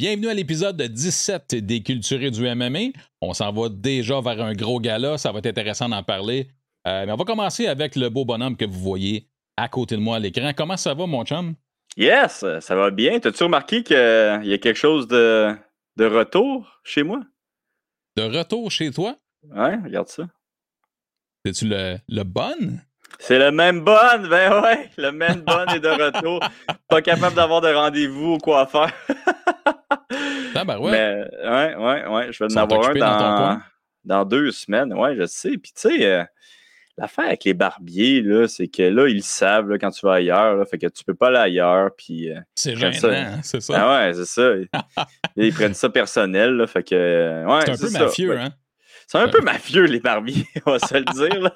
Bienvenue à l'épisode 17 des Culturés du MMA. On s'en va déjà vers un gros gala, ça va être intéressant d'en parler. Euh, mais on va commencer avec le beau bonhomme que vous voyez à côté de moi à l'écran. Comment ça va, mon chum? Yes, ça va bien. T'as-tu remarqué qu'il y a quelque chose de, de retour chez moi? De retour chez toi? Ouais, regarde ça. C'est-tu le, le bon? C'est le même bon, ben ouais, le même bon est de retour. Pas capable d'avoir de rendez-vous au coiffeur. Ah ouais. Mais ouais, ouais, ouais, je vais en avoir un dans ton dans, dans deux semaines. Ouais, je sais. Puis tu sais, euh, l'affaire avec les barbiers, là, c'est que là, ils le savent là, quand tu vas ailleurs, là, fait que tu peux pas aller ailleurs. Puis euh, C'est gênant, ça. hein, c'est ça. ah ouais, c'est ça. ils prennent ça personnel, là, fait que euh, ouais, c'est un peu ça. mafieux, Ouais. hein? C'est un peu mafieux, les barbiers, on va se le dire. là.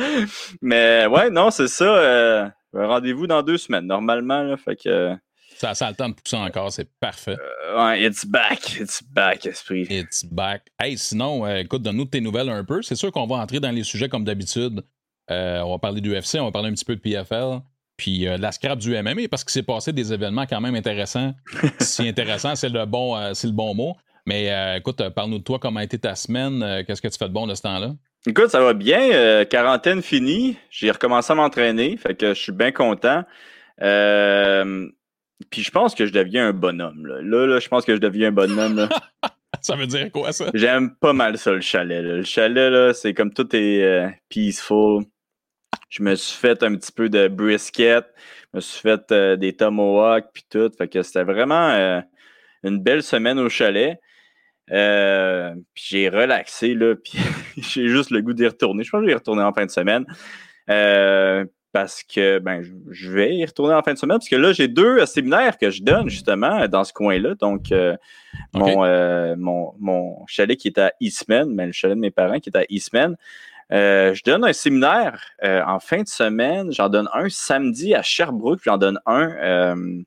Mais ouais, non, c'est ça. euh, un rendez-vous dans deux semaines, normalement. Là, fait que, Ça, ça a le temps de pousser encore, c'est parfait. ouais, it's back. It's back, esprit. It's back. Hey, sinon, euh, écoute, donne-nous tes nouvelles un peu. C'est sûr qu'on va entrer dans les sujets comme d'habitude. Euh, on va parler du UFC, on va parler un petit peu de PFL, puis euh, de la scrap du MMA, parce qu'il s'est passé des événements quand même intéressants. si intéressant, c'est le bon, euh, le bon mot. Mais euh, écoute, euh, parle-nous de toi, comment a été ta semaine, euh, qu'est-ce que tu fais de bon de ce temps-là? Écoute, ça va bien. euh, quarantaine finie. J'ai recommencé à m'entraîner. Fait que je suis bien content. Euh, puis je pense que je deviens un bonhomme. Là, là, là, je pense que je deviens un bonhomme. là. Ça veut dire quoi, ça? J'aime pas mal ça, le chalet. là. Le chalet, là, c'est comme tout est euh, peaceful. Je me suis fait un petit peu de brisket. Je me suis fait euh, des tomahawks puis tout. Fait que c'était vraiment euh, une belle semaine au chalet. Euh, puis j'ai relaxé, là, puis j'ai juste le goût d'y retourner. Je pense que je vais y retourner en fin de semaine. Euh, parce que ben, je- vais y retourner en fin de semaine. Parce que là, j'ai deux euh, séminaires que je donne justement dans ce coin-là. Donc, euh, mon, euh, mon, mon chalet qui est à Eastman, mais le chalet de mes parents qui est à Eastman. Euh, je donne un séminaire en fin de semaine. J'en donne un samedi à Sherbrooke, puis j'en donne un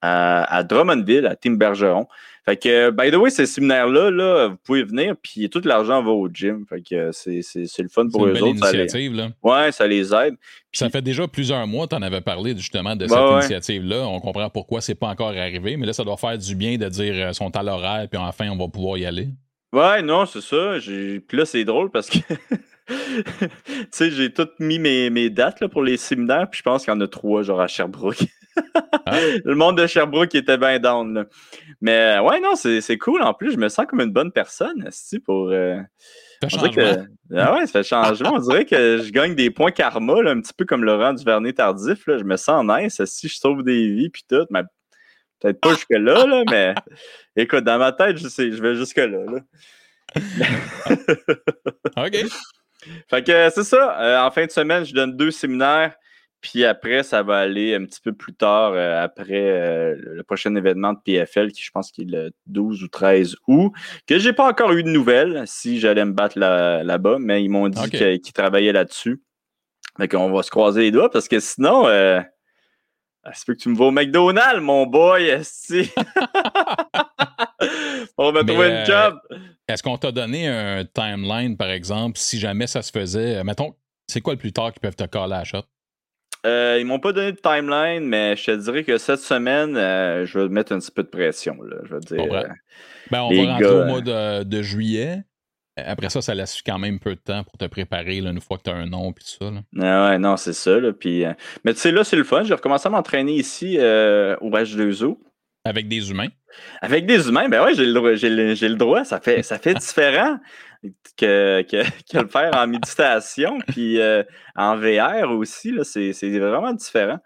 à, à Drummondville, à Tim Bergeron. Fait que, by the way, ces séminaires-là, là, vous pouvez venir, puis tout l'argent va au gym. Fait que c'est, c'est, c'est le fun pour une eux belle autres. Ça les, initiative, là. ouais, ça les aide. Ça fait déjà plusieurs mois, tu en avais parlé justement de cette ouais. initiative-là. On comprend pourquoi c'est pas encore arrivé, mais là, ça doit faire du bien de dire euh, sont à l'horaire, puis enfin, on va pouvoir y aller. Ouais, non, c'est ça. J'ai... Puis là, c'est drôle parce que, tu sais, j'ai tout mis mes, mes dates là, pour les séminaires, puis je pense qu'il y en a trois, genre à Sherbrooke. Ah. Le monde de Sherbrooke était bien down. là. Mais euh, ouais, non, c'est, c'est cool. En plus, je me sens comme une bonne personne, esti, pour... euh, Fait on dirait changement. que, ah ouais, ça fait changement. On dirait que je gagne des points karma, là, un petit peu comme Laurent Duvernay tardif. Là. Je me sens nice, si je sauve des vies, puis tout. Mais peut-être pas jusque-là, là, mais écoute, dans ma tête, je, sais, je vais jusque-là. Là. OK. Fait que c'est ça. Euh, en fin de semaine, je donne deux séminaires. Puis après, ça va aller un petit peu plus tard, euh, après euh, le prochain événement de PFL, qui je pense qu'il est le 12 ou 13 août, que j'ai pas encore eu de nouvelles si j'allais me battre là- là-bas, mais ils m'ont dit qu'ils travaillaient là-dessus. Fait qu'on va se croiser les doigts parce que sinon, ah, c'est que tu me vas au McDonald's, mon boy, esti. On va trouver euh, une job. Est-ce qu'on t'a donné un timeline, par exemple, si jamais ça se faisait? euh, Mettons, c'est quoi le plus tard qu'ils peuvent te coller à la shot? Euh, ils m'ont pas donné de timeline, mais je te dirais que cette semaine, euh, je vais mettre un petit peu de pression. Là. Je vais dire. Euh, Ben, on va rentrer au euh, mois de, de juillet. Après ça, ça laisse quand même peu de temps pour te préparer là, une fois que tu as un nom et tout ça. là. ah ouais, non, c'est ça. Là, puis, euh, mais tu sais, là, c'est le fun. J'ai recommencé à m'entraîner ici euh, au H2O. Avec des humains? Avec des humains, ben ouais, j'ai le, droit- j'ai le, j'ai le droit. Ça fait, ça fait différent que, que, que le faire en méditation, puis euh, en VR aussi. là, C'est c'est vraiment différent.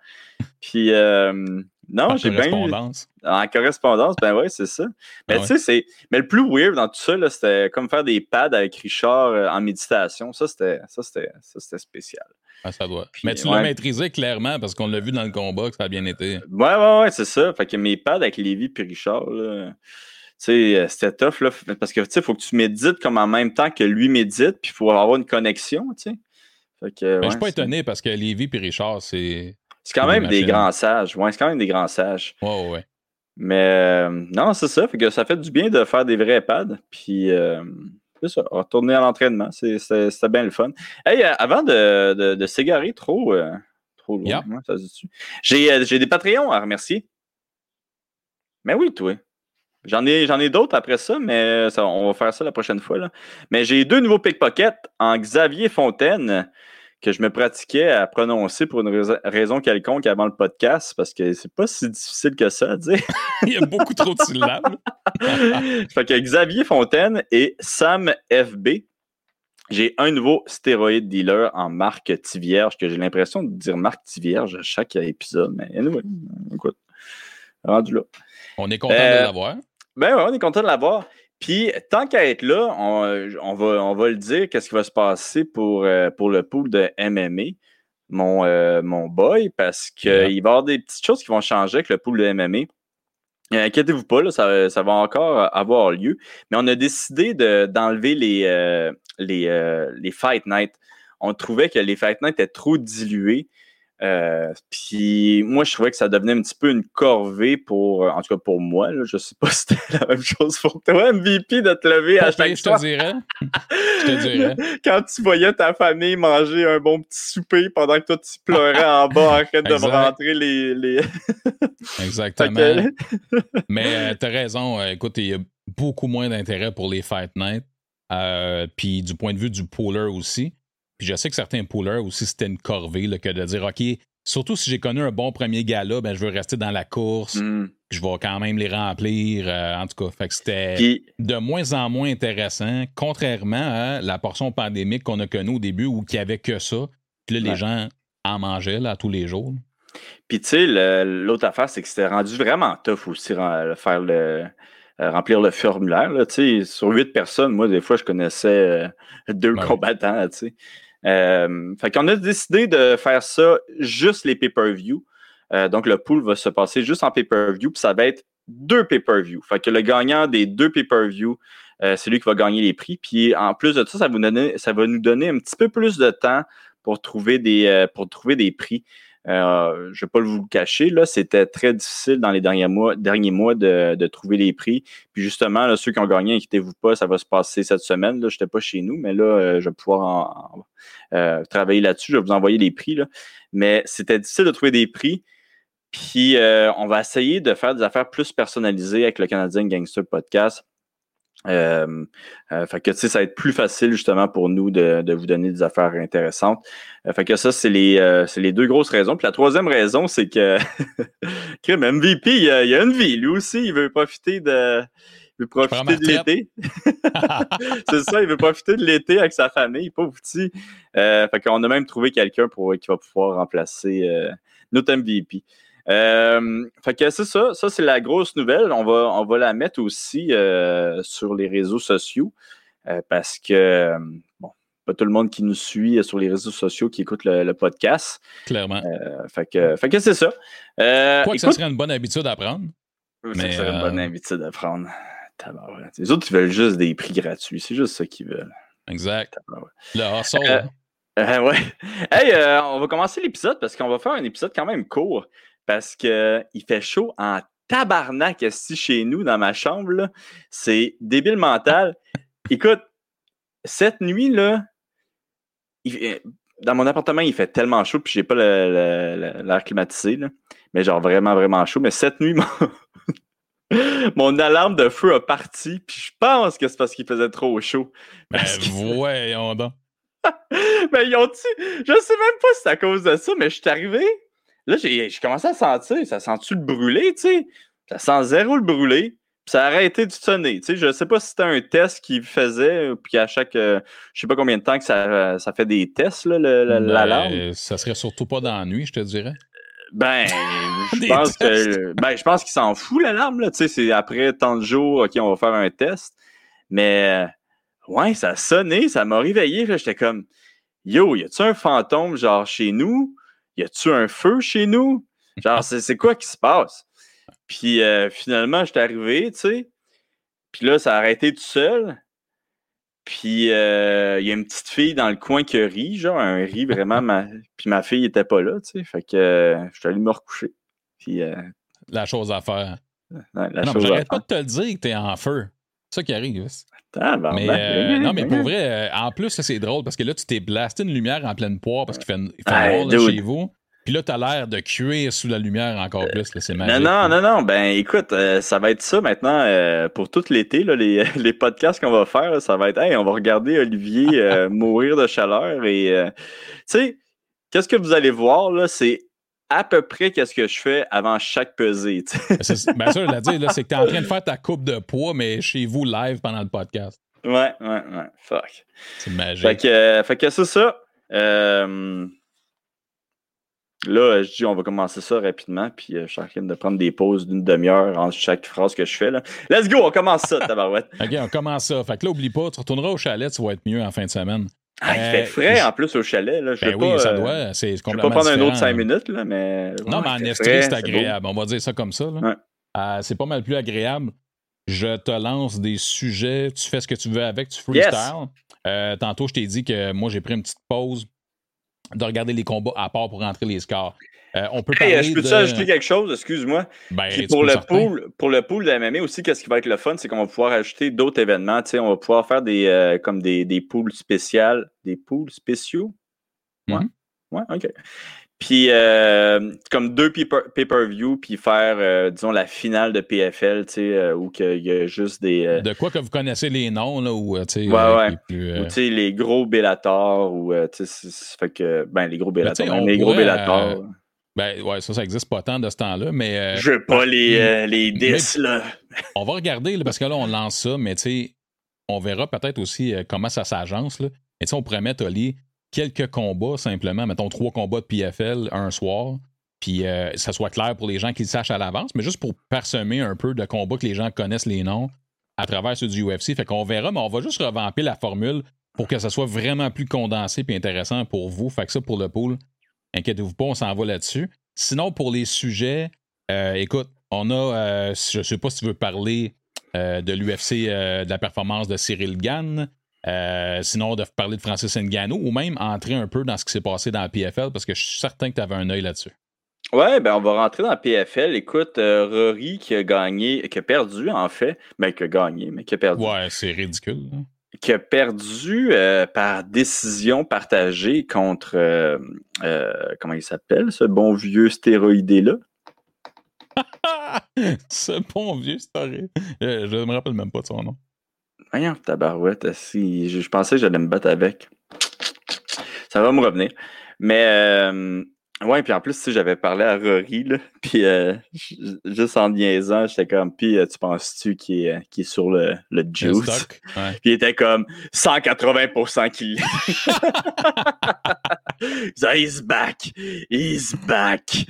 Puis, euh, non, j'ai bien correspondance. En correspondance, ben ouais, c'est ça. Mais Ah tu sais, c'est. Mais le plus weird dans tout ça, c'était comme faire des pads avec Richard euh, en méditation. Ça, c'était. Ça, c'était. Ça, c'était spécial. Ah, ça doit. Puis, Mais tu ouais. l'as maîtrisé clairement parce qu'on l'a vu dans le combat que ça a bien été. Ouais, ouais, ouais, c'est ça. Fait que mes pads avec Lévi puis Richard, là. Tu sais, euh, c'était tough, là. Parce que, tu sais, il faut que tu médites comme en même temps que lui médite, puis il faut avoir une connexion, tu sais. Fait que. Mais ouais, je suis pas étonné parce que Lévi et Richard, c'est. C'est quand même des grands sages. Ouais, c'est quand même des grands sages. Ouais, ouais, ouais. Mais euh, non, c'est ça. Fait que ça fait du bien de faire des vrais pads. Puis euh, c'est ça, retourner à l'entraînement. C'était bien le fun. Hey, euh, avant de, de, de s'égarer trop, trop loin, Yeah. ça dit-tu? j'ai j'ai des Patreons à remercier. Mais oui, toi. J'en ai, j'en ai d'autres après ça, mais on va faire ça la prochaine fois. Là. Mais j'ai deux nouveaux pickpockets en Xavier Fontaine que je me pratiquais à prononcer pour une raison quelconque avant le podcast, parce que c'est pas si difficile que ça à dire. Il y a beaucoup trop de syllabes. fait que Xavier Fontaine et Sam FB. J'ai un nouveau stéroïde dealer en marque Tivierge, que j'ai l'impression de dire marque Tivierge à chaque épisode. Mais anyway, écoute, rendu là. On est content de euh, l'avoir. Ben ouais, on est content de l'avoir. Puis, tant qu'à être là, on, va, on va le dire, qu'est-ce qui va se passer pour, euh, pour le pool de MMA, mon, euh, mon boy, parce qu'il va y avoir des petites choses qui vont changer avec le pool de MMA. Euh, inquiétez-vous pas, ça, ça, va encore avoir lieu. Mais on a décidé d'enlever les, les, les Fight Night. On trouvait que les Fight Night étaient trop dilués. Euh, puis moi, je trouvais que ça devenait un petit peu une corvée pour, euh, en tout cas pour moi. Là, je sais pas si c'était la même chose pour toi, MVP, de te lever à chaque je Te dirais. je te dirais. Quand tu voyais ta famille manger un bon petit souper pendant que toi tu pleurais en bas en train de me rentrer les. les... Exactement. Mais euh, tu as raison. écoute, il y a beaucoup moins d'intérêt pour les Fight Night. puis du point de vue du pooler aussi. Puis je sais que certains poolers aussi, c'était une corvée que de dire OK, surtout si j'ai connu un bon premier gala, ben, je veux rester dans la course. Mm. Je vais quand même les remplir. Euh, en tout cas, fait que c'était de moins en moins intéressant, contrairement à la portion pandémique qu'on a connue au début où il n'y avait que ça. Puis là, les gens en mangeaient là, tous les jours. Puis tu sais, l'autre affaire, c'est que c'était rendu vraiment tough aussi faire le euh, remplir le formulaire. Là, sur huit personnes, moi, des fois, je connaissais euh, deux ben combattants. sais. Euh, fait qu'on a décidé de faire ça juste les pay-per-view. Euh, donc, le pool va se passer juste en pay-per-view, puis ça va être deux pay-per-view. Fait que le gagnant des deux pay-per-view, euh, c'est lui qui va gagner les prix. Puis en plus de ça, ça ça va nous donner un petit peu plus de temps pour trouver des, pour trouver des prix. Euh, je ne vais pas vous le cacher, là, c'était très difficile dans les derniers mois, derniers mois de, trouver les prix. Puis justement, ceux qui ont gagné, inquiétez-vous pas, ça va se passer cette semaine. Je n'étais pas chez nous, mais là, euh, je vais pouvoir euh, travailler là-dessus. Je vais vous envoyer les prix. Là. Mais c'était difficile de trouver des prix. Puis on va essayer de faire des affaires plus personnalisées avec le Canadien Gangster Podcast. Euh, euh, fait que ça va être plus facile justement pour nous de, vous donner des affaires intéressantes. Euh, fait que ça, c'est les, les deux grosses raisons. Puis la troisième raison, c'est que MVP, il a, a, une vie. Lui aussi, il veut profiter de. Il veut profiter de l'été. c'est ça, il veut profiter de l'été avec sa famille, pauvre petit. fait qu'on a même trouvé quelqu'un pour qui va pouvoir remplacer notre MVP. Euh, fait que c'est ça, ça c'est la grosse nouvelle. On va, on va la mettre aussi euh, sur les réseaux sociaux euh, parce que, bon, pas tout le monde qui nous suit sur les réseaux sociaux qui écoute le, podcast. Clairement. fait que, fait que c'est ça. Quoi que ça serait une bonne habitude à prendre. Ça serait une bonne habitude à prendre. Les autres, ils veulent juste des prix gratuits. C'est juste ça qu'ils veulent. Exact. Le hustle. ouais. Hey, on va commencer l'épisode parce qu'on va faire un épisode quand même court parce qu'il fait chaud en tabarnak ici chez nous dans ma chambre. C'est débile mental. Écoute, cette nuit, là, dans mon appartement, il fait tellement chaud, puis j'ai pas l'air climatisé, là, mais genre vraiment, vraiment chaud. Mais cette nuit, mon, alarme de feu a parti, puis je pense que c'est parce qu'il faisait trop chaud. Ben, voyons donc. mais ils ont Je sais même pas si c'est à cause de ça, mais je suis arrivé, Là, j'ai commencé à sentir, ça sent-tu le brûlé, tu sais? Ça sent zéro le brûlé. Puis ça a arrêté de sonner. Tu sais, je ne sais pas si c'était un test qu'il faisait, puis à chaque. Euh, je sais pas combien de temps que ça, ça fait des tests, là, l'alarme. Ben, ça serait surtout pas dans la nuit, je te dirais. Ben, je pense que. Ben, je pense qu'il s'en fout, l'alarme, là. Tu sais, c'est après tant de jours, OK, on va faire un test. Mais, ouais, ça a sonné, ça m'a réveillé. J'étais comme, yo, y a-tu un fantôme, genre, chez nous? Y a-tu un feu chez nous? Genre, c'est quoi qui se passe? Puis euh, finalement, j'étais arrivé, tu sais. Puis là, ça a arrêté tout seul. Puis euh, il y a une petite fille dans le coin qui rit, genre un riz vraiment. Ma... Puis ma fille était pas là, tu sais. Fait que euh, je suis allé me recoucher. Puis, la chose à faire. non, j'arrête pas de te le dire que t'es en feu. C'est ça qui arrive. Mais, non, mais pour vrai, en plus, c'est drôle parce que là, tu t'es blasté une lumière en pleine poire parce qu'il fait, il fait noir chez vous. Puis là, t'as l'air de cuire sous la lumière encore plus. C'est magique. Non, non, non, non. Ben, écoute, euh, ça va être ça maintenant euh, pour tout l'été. Les, les podcasts qu'on va faire, ça va être, hey, on va regarder Olivier euh, mourir de chaleur. Et, tu sais, qu'est-ce que vous allez voir, là, c'est à peu près qu'est-ce que je fais avant chaque pesée. Bien sûr, dire, c'est que tu es en train de faire ta coupe de poids, mais chez vous live pendant le podcast. Ouais, ouais, ouais. Fuck. C'est magique. Fait que, fait que c'est ça. Euh, là, je dis, on va commencer ça rapidement, puis euh, je suis en train de prendre des pauses d'une demi-heure entre chaque phrase que je fais. Là. Let's go, on commence ça, tabarouette. OK, on commence ça. Fait que là, oublie pas, tu retourneras au chalet, tu vas être mieux en fin de semaine. Ah, il fait euh, frais en plus au chalet. Là. Je ben oui, ça doit. C'est complètement. Je pas prendre un autre cinq minutes, là, mais. Non, mais en Estrie, c'est agréable. On va dire ça comme ça. c'est pas mal plus agréable. Je te lance des sujets, tu fais ce que tu veux avec, tu freestyle. Euh, tantôt, je t'ai dit que moi, j'ai pris une petite pause de regarder les combats à part pour rentrer les scores. Euh, on peut hey, je peux-tu ajouter quelque chose, excuse-moi? Ben, pour, le pool, pour le pool de MMA aussi, qu'est-ce qui va être le fun, c'est qu'on va pouvoir ajouter d'autres événements. on va pouvoir faire des euh, comme des, des pools spéciales. Des pools spéciaux? Ouais. Mm-hmm. Ouais, OK. Puis, euh, comme deux pay-per-view, puis faire, euh, disons, la finale de PFL, tu sais, euh, où il y a juste des. de quoi que vous connaissez les noms, là, ou, tu sais. Ouais, ouais. ou, tu sais, les gros Bellator, ou, tu sais, fait que, ben, les gros Bellator, ben, les gros Bellator. Ben, ouais, ça, ça existe pas tant de ce temps-là, mais. Je veux pas les, les 10, là. on va regarder, parce que là, on lance ça, mais, tu sais, on verra peut-être aussi comment ça s'agence, là. Mais, tu sais, on pourrait mettre, Oli, quelques combats simplement, mettons trois combats de PFL un soir, puis euh, ça soit clair pour les gens qu'ils sachent à l'avance, mais juste pour parsemer un peu de combats que les gens connaissent les noms à travers ceux du UFC. Fait qu'on verra, mais on va juste revamper la formule pour que ça soit vraiment plus condensé et intéressant pour vous. Fait que ça, pour le pool, inquiétez-vous pas, on s'en va là-dessus. Sinon, pour les sujets, euh, écoute, on a, euh, je sais pas si tu veux parler de l'UFC, de la performance de Cyril Gann. Euh, sinon, de parler de Francis Ngannou ou même entrer un peu dans ce qui s'est passé dans la PFL parce que je suis certain que tu avais un œil là-dessus. Ouais, ben on va rentrer dans la PFL. Écoute, euh, Rory qui a gagné, qui a perdu en fait, ben qui a gagné, mais qui a perdu. Ouais, c'est ridicule. Hein. Qui a perdu euh, par décision partagée contre comment il s'appelle, ce bon vieux stéroïdé-là? ce bon vieux stéroïdé. Je ne me rappelle même pas de son nom. Voyons, tabarouette, si je, pensais que j'allais me battre avec. Ça va me revenir. Mais euh, ouais, puis en plus, si j'avais parlé à Rory, là, puis euh, juste en niaisant, j'étais comme, puis euh, tu penses-tu qu'il est, est, sur le, le juice? Puis il était comme 180% qu'il He's back! He's back!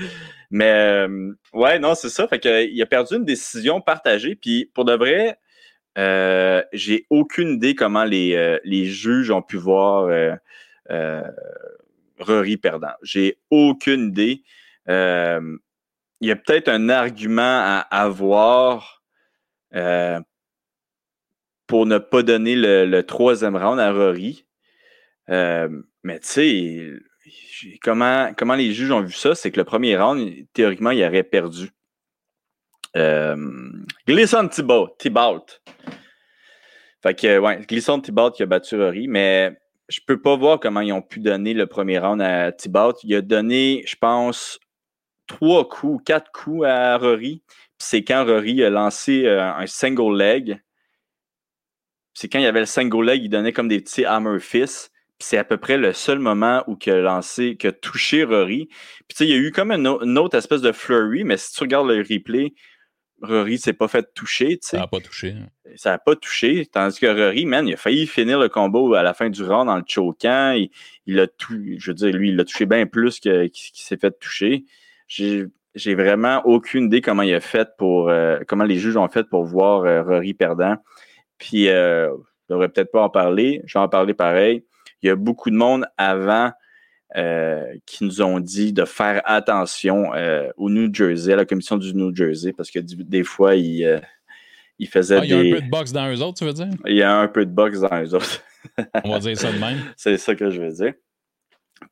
Mais ouais, non, c'est ça. Fait qu'il a perdu une décision partagée. Puis pour de vrai, euh, j'ai aucune idée comment les, euh, les juges ont pu voir euh, Rory perdant. J'ai aucune idée. il y a peut-être un argument à avoir pour ne pas donner le, troisième round à Rory. mais tu sais, comment, comment les juges ont vu ça, c'est que le premier round, théoriquement, il aurait perdu. Euh, Glisson Thibault. Thibault. Fait que, ouais, Glisson Thibault qui a battu Rory, mais je peux pas voir comment ils ont pu donner le premier round à Thibault. Il a donné, je pense, trois coups, quatre coups à Rory. C'est quand Rory a lancé euh, un single leg. C'est quand il y avait le single leg, il donnait comme des petits hammer fists. C'est à peu près le seul moment où il a lancé, a touché Rory. Puis il y a eu comme une, autre espèce de flurry, mais si tu regardes le replay, Rory s'est pas fait toucher. Ça n'a pas touché. Ça n'a pas touché. Tandis que Rory, man, il a failli finir le combo à la fin du round dans le choquant. Il, il a tout, je veux dire, lui, il l'a touché bien plus qu'il s'est fait toucher. J'ai vraiment aucune idée comment il a fait pour euh, comment les juges ont fait pour voir euh, Rory perdant. Puis euh, je devrais peut-être pas en parler. Je vais en parler pareil. Il y a beaucoup de monde avant qui nous ont dit de faire attention euh, au New Jersey, à la commission du New Jersey, parce que des fois, ils, euh, faisaient des... Il y a un peu de boxe dans eux autres, tu veux dire? Il y a un peu de boxe dans eux autres. On va dire ça de même. C'est ça que je veux dire.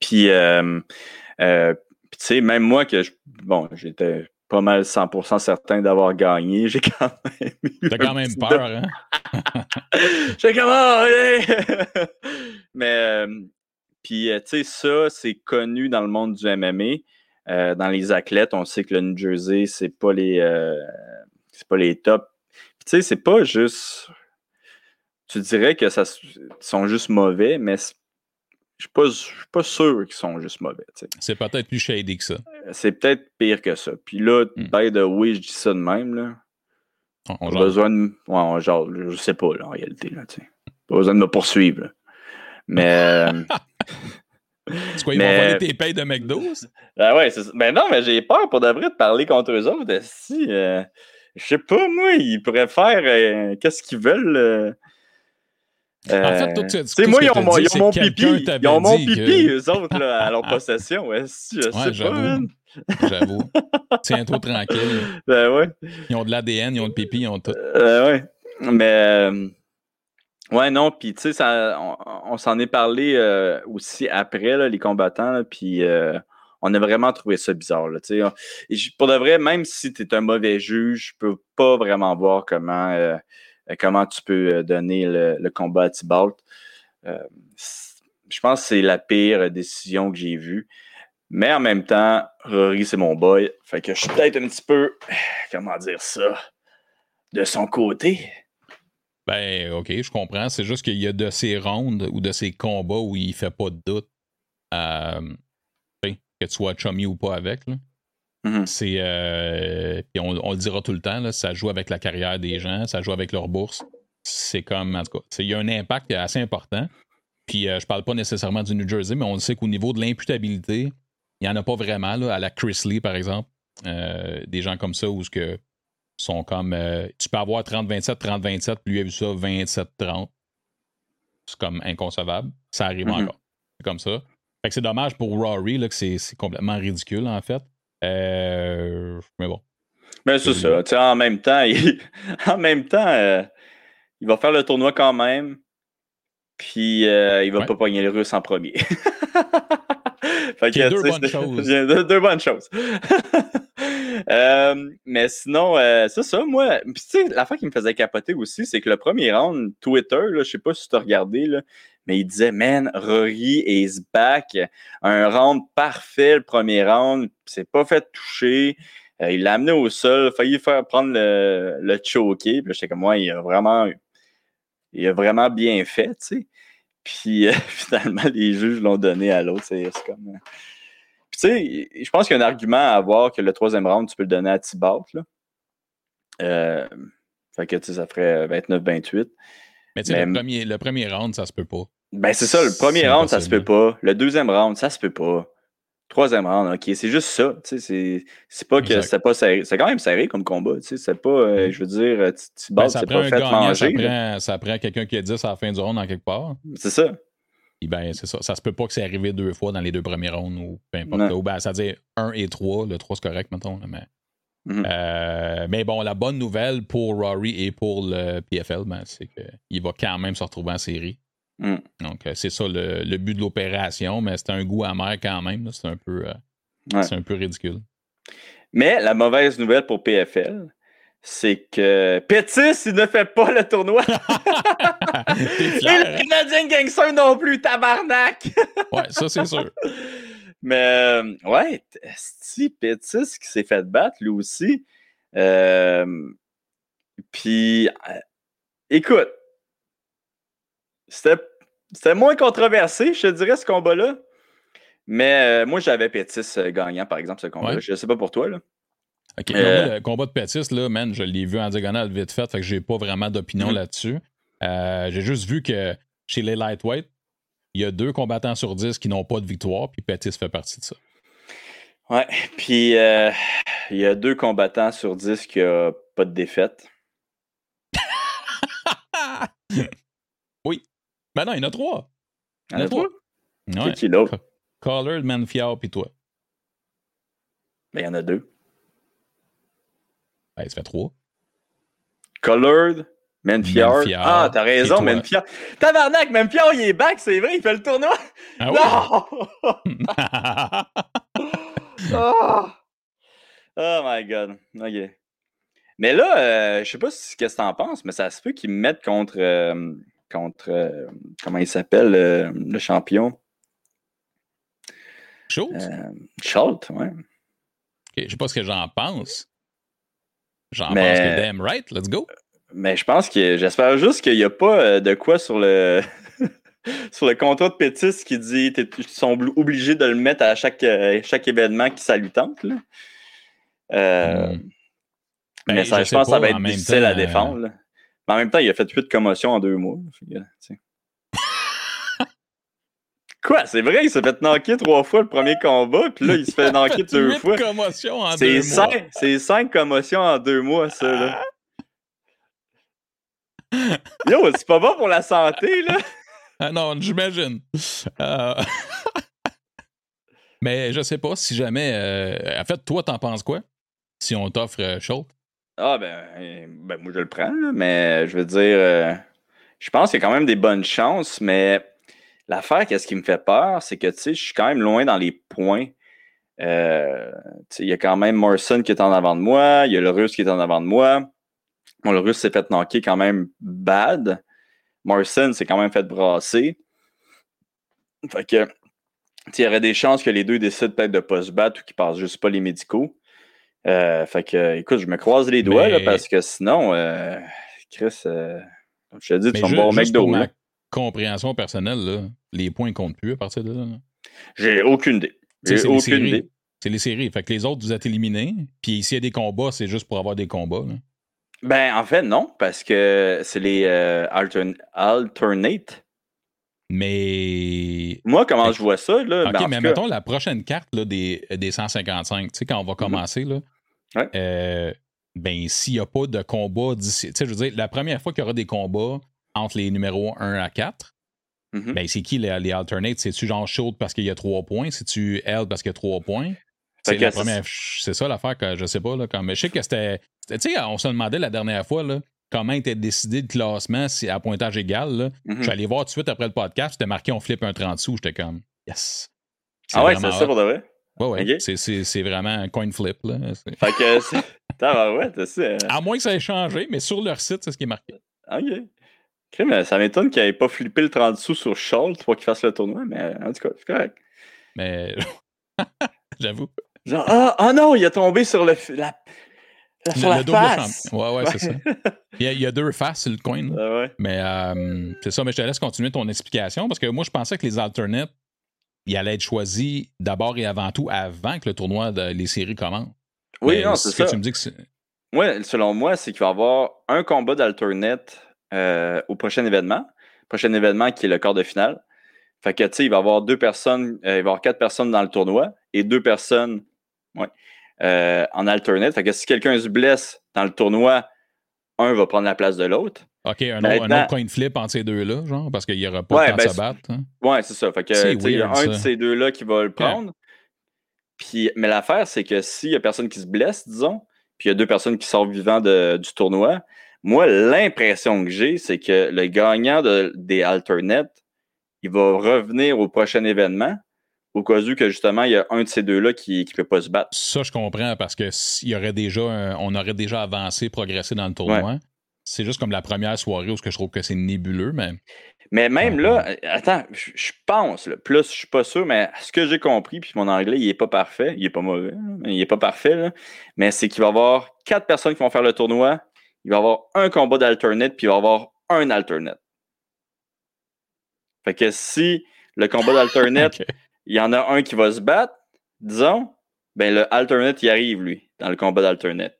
Puis, tu sais, même moi, que bon, j'étais pas mal 100% certain d'avoir gagné. J'ai quand même eu. T'as quand même peur, hein? J'ai comme, oh, Mais, puis, euh, tu sais, ça, c'est connu dans le monde du MMA. dans les athlètes, on sait que le New Jersey, c'est pas les c'est pas les tops. Tu sais, c'est pas juste. Tu dirais que ça sont juste mauvais, mais je ne suis pas sûr qu'ils sont juste mauvais. C'est peut-être plus shady que ça. C'est peut-être pire que ça. Puis là, hmm. by the way, je dis ça de même. Là. On, a besoin de. Ouais, genre, je sais pas, là, en réalité. Là, pas besoin de me poursuivre. Mais. C'est quoi, ils vont voler tes payes de McDo? Ben ouais, c'est Ben non, mais j'ai peur pour de vrai de parler contre eux autres. Si, euh, je sais pas, moi, ils pourraient faire euh, qu'est-ce qu'ils veulent. Euh, en fait, tout, tout, moi, ils ont, mon, ils ont mon pipi. Ils ont mon pipi, eux autres, là, à leur possession. Ouais, si, je ouais, sais pas, J'avoue. Tiens-toi tranquille. Ben ouais. Ils ont de l'ADN, ils ont le pipi, ils ont tout. Euh, ouais. Mais. Ouais, non, puis tu sais, on, s'en est parlé euh, aussi après, les combattants, puis euh, on a vraiment trouvé ça bizarre. Pour de vrai, même si tu es un mauvais juge, je peux pas vraiment voir comment, euh, tu peux donner le, le combat à Tibalt. je pense que c'est la pire décision que j'ai vue. Mais en même temps, Rory, c'est mon boy. Fait que je suis peut-être un petit peu, comment dire ça, de son côté. Ben, OK, je comprends. C'est juste qu'il y a de ces rondes ou de ces combats où il fait pas de doute euh, que tu sois chummy ou pas avec. Mm-hmm. C'est. Euh, on, le dira tout le temps, là, ça joue avec la carrière des gens, ça joue avec leur bourse. C'est comme, en tout cas, il y a un impact assez important. Puis euh, je parle pas nécessairement du New Jersey, mais on sait qu'au niveau de l'imputabilité, il n'y en a pas vraiment, là, à la Chris Lee, par exemple. Euh, des gens comme ça où ce que sont comme. Euh, tu peux avoir 30-27, 30-27, puis lui a vu ça 27-30. C'est comme inconcevable. Ça arrive mm-hmm. encore. C'est comme ça. Fait que c'est dommage pour Rory, là, que c'est, complètement ridicule, en fait. Euh, mais bon. Mais c'est ça. Tu en même temps, il, en même temps, il va faire le tournoi quand même. Puis il va pas pogner les Russes en premier. fait que, deux, bonnes choses. deux bonnes choses. Euh, mais sinon, euh, c'est ça, moi. Puis, tu sais, la fois qui me faisait capoter aussi, c'est que le premier round, Twitter, là, je sais pas si tu as regardé, là, mais il disait, man, Rory is back. Un round parfait, le premier round. C'est pas fait toucher. Euh, il l'a amené au sol, failli faire prendre le, le choqué. Puis j'étais comme, moi, il a vraiment, il a vraiment bien fait, tu sais. Puis euh, finalement, les juges l'ont donné à l'autre. C'est comme. Euh, sais, je pense qu'il y a un argument à avoir que le troisième round, tu peux le donner à Thibaut. Là. Euh, fait que ça ferait 29-28. Mais tu sais, le, premier, le premier round, ça se peut pas. Ben c'est ça, le premier round, ça se peut pas. Le deuxième round, ça se peut pas. Troisième round, ok, c'est juste ça. C'est pas que c'est pas serré. C'est quand même serré comme combat. C'est pas, euh, mm. je veux dire, tu ben, c'est pas fait gagnant, manger. Ça prend, ça prend quelqu'un qui a 10 à la fin du round en quelque part. C'est ça. Et ben, c'est ça. Ça se peut pas que c'est arrivé deux fois dans les deux premiers rounds ou peu importe. Ou ben, ça veut dire 1 et 3. Le 3, c'est correct, mettons. mais, mm-hmm. euh, mais bon, la bonne nouvelle pour Rory et pour le PFL, ben, c'est qu'il va quand même se retrouver en série. Mm. Donc, euh, c'est ça le, but de l'opération, mais c'est un goût amer quand même. C'est un, peu, euh, un peu ridicule. Mais la mauvaise nouvelle pour PFL, c'est que Pétis, il ne fait pas le tournoi. Et le Canadien Gangster non plus, tabarnak. ouais, ça, c'est sûr. Mais, euh, ouais, si Pétis qui s'est fait battre, lui aussi. Puis, écoute, c'était moins controversé, je te dirais, ce combat-là. Mais euh, moi, j'avais Pétis euh, gagnant, par exemple, ce combat-là. Je ne sais pas pour toi. Là. Euh, le combat de Pétis, là, man, je l'ai vu en diagonale vite fait, fait que j'ai pas vraiment d'opinion mm-hmm. là-dessus. j'ai juste vu que chez les lightweight, il y a deux combattants sur dix qui n'ont pas de victoire, puis Pétis fait partie de ça. Ouais, puis il y a deux combattants sur dix qui n'ont pas de défaite. oui. Ben non, il y en a trois. Il y en a trois? Ouais. Qui l'autre? Collard, Manfiao, puis toi. Ben, il y en a deux. Ben, ça fait trois. Colored, Menfiard. Ah, t'as raison, Menfiard. Tabarnak, Menfiard, il est back, c'est vrai, il fait le tournoi. Ah non! oh! oh! my god. OK. Mais là, euh, je sais pas ce que t'en penses, mais ça se peut qu'ils me mettent contre. Euh, contre, euh, comment il s'appelle, euh, le champion? Schultz? Schultz, ouais. Je sais pas ce que j'en pense. J'en pense que damn right, let's go. Mais je pense que j'espère juste qu'il n'y a pas euh, de quoi sur le sur le contrat de Pétis qui dit qu'ils sont obligés de le mettre à chaque, euh, chaque événement qui ça lui tente. Là. Euh, hmm. mais ben, ça, je, pense que ça va être difficile à défendre. Mais en même temps, il a fait de commotions en deux mois. Quoi? C'est vrai, il s'est fait knocker trois fois le premier combat, puis là, il se fait knocker deux fois. commotions en deux mois. C'est cinq commotions en deux mois, ça, là. Yo, c'est pas bon pour la santé, là. Ah non, j'imagine. Euh, mais je sais pas si jamais. Euh, en fait, toi, t'en penses quoi? Si on t'offre euh, Ah, ben, ben, moi, je le prends, mais je veux dire, je pense qu'il y a quand même des bonnes chances, mais L'affaire, qu'est-ce qui me fait peur, c'est que je suis quand même loin dans les points. Euh, il y a quand même Morrison qui est en avant de moi, il y a le Russe qui est en avant de moi. Bon, le Russe s'est fait knocker quand même bad. Morrison s'est quand même fait brasser. Fait que, il y aurait des chances que les deux décident peut-être de ne pas se battre ou qu'ils passent juste pas les médicaux. Euh, fait que, écoute, je me croise les doigts parce que sinon, euh, Chris, je te dis, tu vas me voir McDo compréhension personnelle, là, les points comptent plus à partir de là. J'ai aucune idée. J'ai aucune idée. C'est les séries. Fait que les autres, vous êtes éliminés. Puis s'il y a des combats, c'est juste pour avoir des combats. Ben, en fait, non, parce que c'est les euh, alternate. Mais. Moi, comment je vois ça, là? OK, ben, mais mettons la prochaine carte là, des, des 155, tu sais, quand on va mhm. commencer, là. Euh, ben, s'il n'y a pas de combat d'ici. Tu sais, je veux dire, la première fois qu'il y aura des combats, entre les numéros 1 à 4. Mm-hmm. Ben, c'est qui les, les alternates? C'est-tu genre Shield parce qu'il y a 3 points? C'est-tu L parce qu'il y a 3 points? C'est la première. C'est ça l'affaire que je sais pas. Là, mais je sais que c'était. Tu sais, on se demandait la dernière fois là, comment était décidé le classement si, à pointage égal. Là. Je suis allé voir tout de suite après le podcast, c'était marqué on flippe un 30 sous. J'étais comme Yes. Ah ouais, c'est ça pour de vrai? Ouais, ouais. C'est vraiment un coin flip. Là. Fait que ouais, c'est À moins que ça ait changé, mais sur leur site, c'est ce qui est marqué. OK ça m'étonne qu'il n'ait pas flippé le 30 sous sur Schultz pour qu'il fasse le tournoi, mais en tout cas, c'est correct. Mais j'avoue. Genre, ah, ah, non, il a tombé sur le, la, sur la face. Ouais, ouais, c'est ça. Il y, a, deux faces sur le coin. ouais. Mais euh, c'est ça, mais je te laisse continuer ton explication parce que moi, je pensais que les alternates, ils allaient être choisis d'abord et avant tout avant que le tournoi de les séries commence. Oui, non, c'est ça. Que tu me dis que c'est. Ouais, selon moi, c'est qu'il va y avoir un combat d'alternate euh, au prochain événement. Prochain événement qui est le quart de finale. Fait que, tu sais, il va y avoir deux personnes, euh, il va y avoir quatre personnes dans le tournoi et deux personnes ouais, euh, en alternate. Fait que si quelqu'un se blesse dans le tournoi, un va prendre la place de l'autre. OK, un, autre, coin flip entre ces deux-là, genre, parce qu'il n'y aura pas de temps ben, de se battre. Hein? Ouais, c'est ça. Fait que, il y a un de ces deux-là qui va le prendre. Puis, mais l'affaire, c'est que s'il n'y a personne qui se blesse, disons, puis il y a deux personnes qui sortent vivants du tournoi, moi, l'impression que j'ai, c'est que le gagnant des alternates, il va revenir au prochain événement au cas où que justement il y a un de ces deux-là qui ne peut pas se battre. Ça, je comprends parce que y aurait déjà on aurait déjà avancé, progressé dans le tournoi. C'est juste comme la première soirée où je trouve que c'est nébuleux, mais. Mais même là, attends, je pense, plus je suis pas sûr, mais ce que j'ai compris, puis mon anglais, il est pas parfait, il est pas mauvais, mais il est pas parfait, mais c'est qu'il va y avoir quatre personnes qui vont faire le tournoi, il va y avoir un combat d'alternate, puis il va y avoir un alternate. Fait que si le combat d'alternate, il y en a un qui va se battre, disons, ben le alternate, il arrive, lui, dans le combat d'alternate.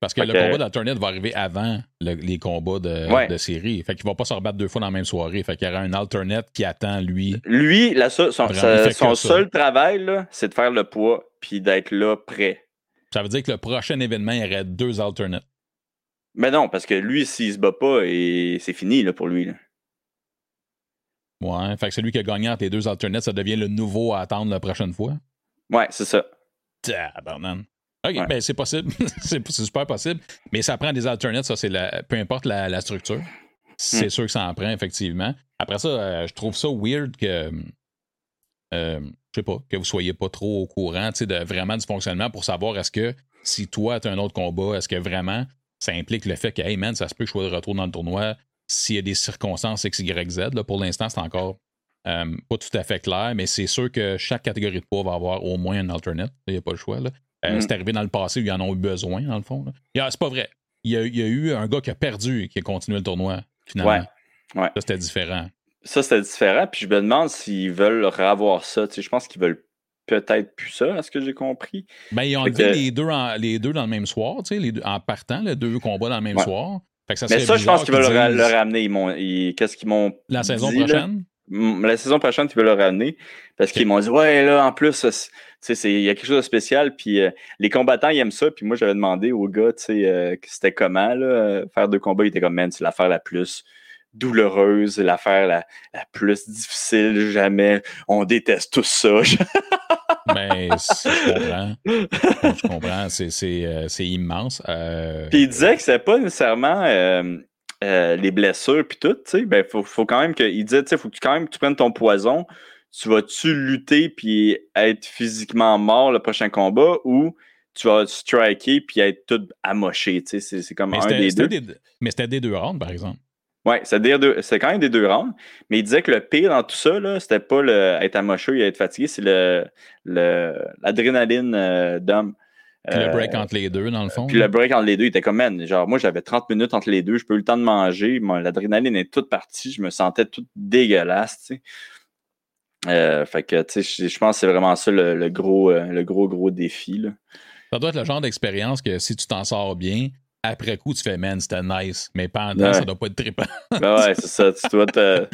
Parce que le combat d'alternate va arriver avant les combats de, série. Fait qu'il va pas se rebattre deux fois dans la même soirée. Fait qu'il y aura un alternate qui attend, lui. Lui, son, son seul travail, c'est de faire le poids puis d'être là prêt. Ça veut dire que le prochain événement, il y aurait deux alternates. Mais non, parce que lui, s'il se bat pas, c'est fini là, pour lui. Là. Ouais, fait que celui qui a gagné entre les deux alternates, ça devient le nouveau à attendre la prochaine fois. Ouais, c'est ça. Tabarnan. OK, ben c'est possible. c'est super possible. Mais ça prend des alternates, ça, c'est la. Peu importe la, structure. C'est hmm. sûr que ça en prend, effectivement. Après ça, euh, je trouve ça weird que. Euh, je sais pas, que vous soyez pas trop au courant de vraiment du fonctionnement pour savoir est-ce que si toi, tu as un autre combat, est-ce que vraiment ça implique le fait que, hey man, ça se peut que je sois de retour dans le tournoi s'il y a des circonstances X, Y, Z. Là, pour l'instant, c'est encore euh, pas tout à fait clair, mais c'est sûr que chaque catégorie de poids va avoir au moins un alternate. Il n'y a pas le choix. Là. Mm. C'est arrivé dans le passé où ils en ont eu besoin, dans le fond. C'est pas vrai. Il y, a, eu un gars qui a perdu qui a continué le tournoi, finalement. Ouais. ouais. Ça, c'était différent. Ça, c'était différent. Puis je me demande s'ils veulent revoir ça. je pense qu'ils veulent peut-être plus ça, à ce que j'ai compris. Ben, ils ont enlevé les, deux les deux dans le même soir, les deux, en partant, les deux combats dans le même soir. Mais ça, je pense qu'ils veulent le, ramener. Qu'est-ce qu'ils m'ont. La saison prochaine? La saison prochaine, tu veux le ramener. Parce qu'ils m'ont dit, ouais, là, en plus, il y a quelque chose de spécial. Puis euh, les combattants, ils aiment ça. Puis moi, j'avais demandé au gars, tu sais, euh, c'était comment, là, faire deux combats. Il était comme, man, c'est l'affaire la plus douloureuse, l'affaire la, la, plus difficile jamais. On déteste tout ça. Mais je comprends. Je comprends. C'est euh, immense. Euh, puis il disait que c'est pas nécessairement euh, les blessures puis tout. Tu sais, ben, faut, faut quand même que. Il disait, tu sais, faut que tu, quand même que tu prennes ton poison. Tu vas-tu lutter puis être physiquement mort le prochain combat ou tu vas striker puis être tout amoché. Tu sais, c'est comme un des deux. mais c'était des deux rounds, par exemple. Oui, c'est quand même des deux rounds. Mais il disait que le pire dans tout ça, c'était pas le, être amocheux et être fatigué, c'est l'adrénaline le, d'homme. Puis le break euh, entre les deux, dans le fond. Puis le break entre les deux, il était comme, man, genre, moi, j'avais 30 minutes entre les deux, je peux eu le temps de manger, l'adrénaline est toute partie, je me sentais toute dégueulasse, tu sais. Euh, fait que, tu sais, je pense que c'est vraiment ça le, gros, euh, le gros, gros défi, là. Ça doit être le genre d'expérience que si tu t'en sors bien, après coup, tu fais, man, c'était nice. Mais pendant, ça doit pas être trippant. ben ouais, c'est ça. Tu dois te.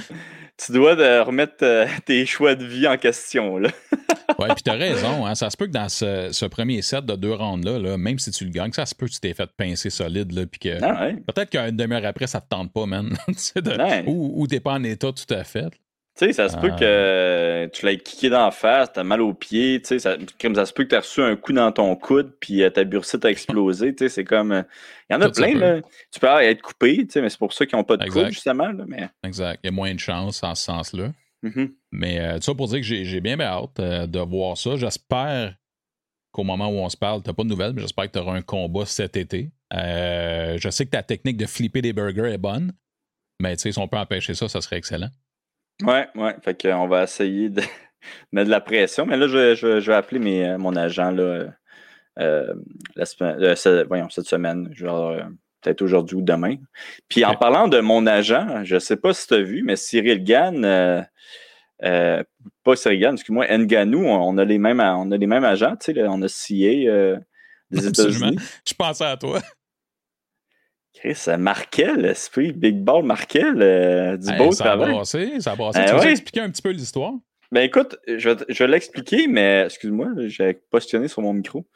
Tu dois de remettre euh, tes choix de vie en question. Là. ouais, puis t'as raison. Hein, ça se peut que dans ce, premier set de deux rounds-là, là, même si tu le gagnes, ça se peut que tu t'es fait pincer solide. Là, puis que, ah Peut-être qu'une demi-heure après, ça te tente pas, man. de, ou, ou t'es pas en état tout à fait. Tu sais, ça se peut Ah. que tu l'aies kické d'en face, t'as mal aux pieds, tu sais, ça, comme ça se peut que t'aies reçu un coup dans ton coude, puis euh, ta bursite a explosé, tu sais, c'est comme... euh, Il y en a Tout plein, là. Tu peux être coupé, tu sais, mais c'est pour ça qu'ils n'ont pas de coude, justement, là, mais... Exact. Il y a moins de chance en ce sens-là. Mhm. Mais euh, ça pour dire que j'ai bien hâte euh, de voir ça. J'espère qu'au moment où on se parle, t'as pas de nouvelles, mais j'espère que tu auras un combat cet été. Je sais que ta technique de flipper des burgers est bonne, mais tu sais, si on peut empêcher ça, ça serait excellent. Ouais, ouais, fait qu'on va essayer de mettre de la pression, mais là, je, je- je vais appeler mes, euh, mon agent, là, euh, euh, la semaine, euh, ce- voyons, cette semaine, genre, euh, peut-être aujourd'hui ou demain. Puis en parlant de mon agent, je sais pas si tu as vu, mais Cyril Gann, pas Cyril Gann, excuse-moi, Nganou, on, a les mêmes, on a les mêmes agents, tu sais, on a CIA euh, des. États-Unis. Je pensais à toi. Chris, euh, Markel, esprit, Big Ball Markel, euh, du Hey, beau ça a travail. passé, ça a passé. Eh tu veux ouais. expliquer un petit peu l'histoire? Ben écoute, je vais, te- je vais l'expliquer, mais excuse-moi, j'ai positionné sur mon micro.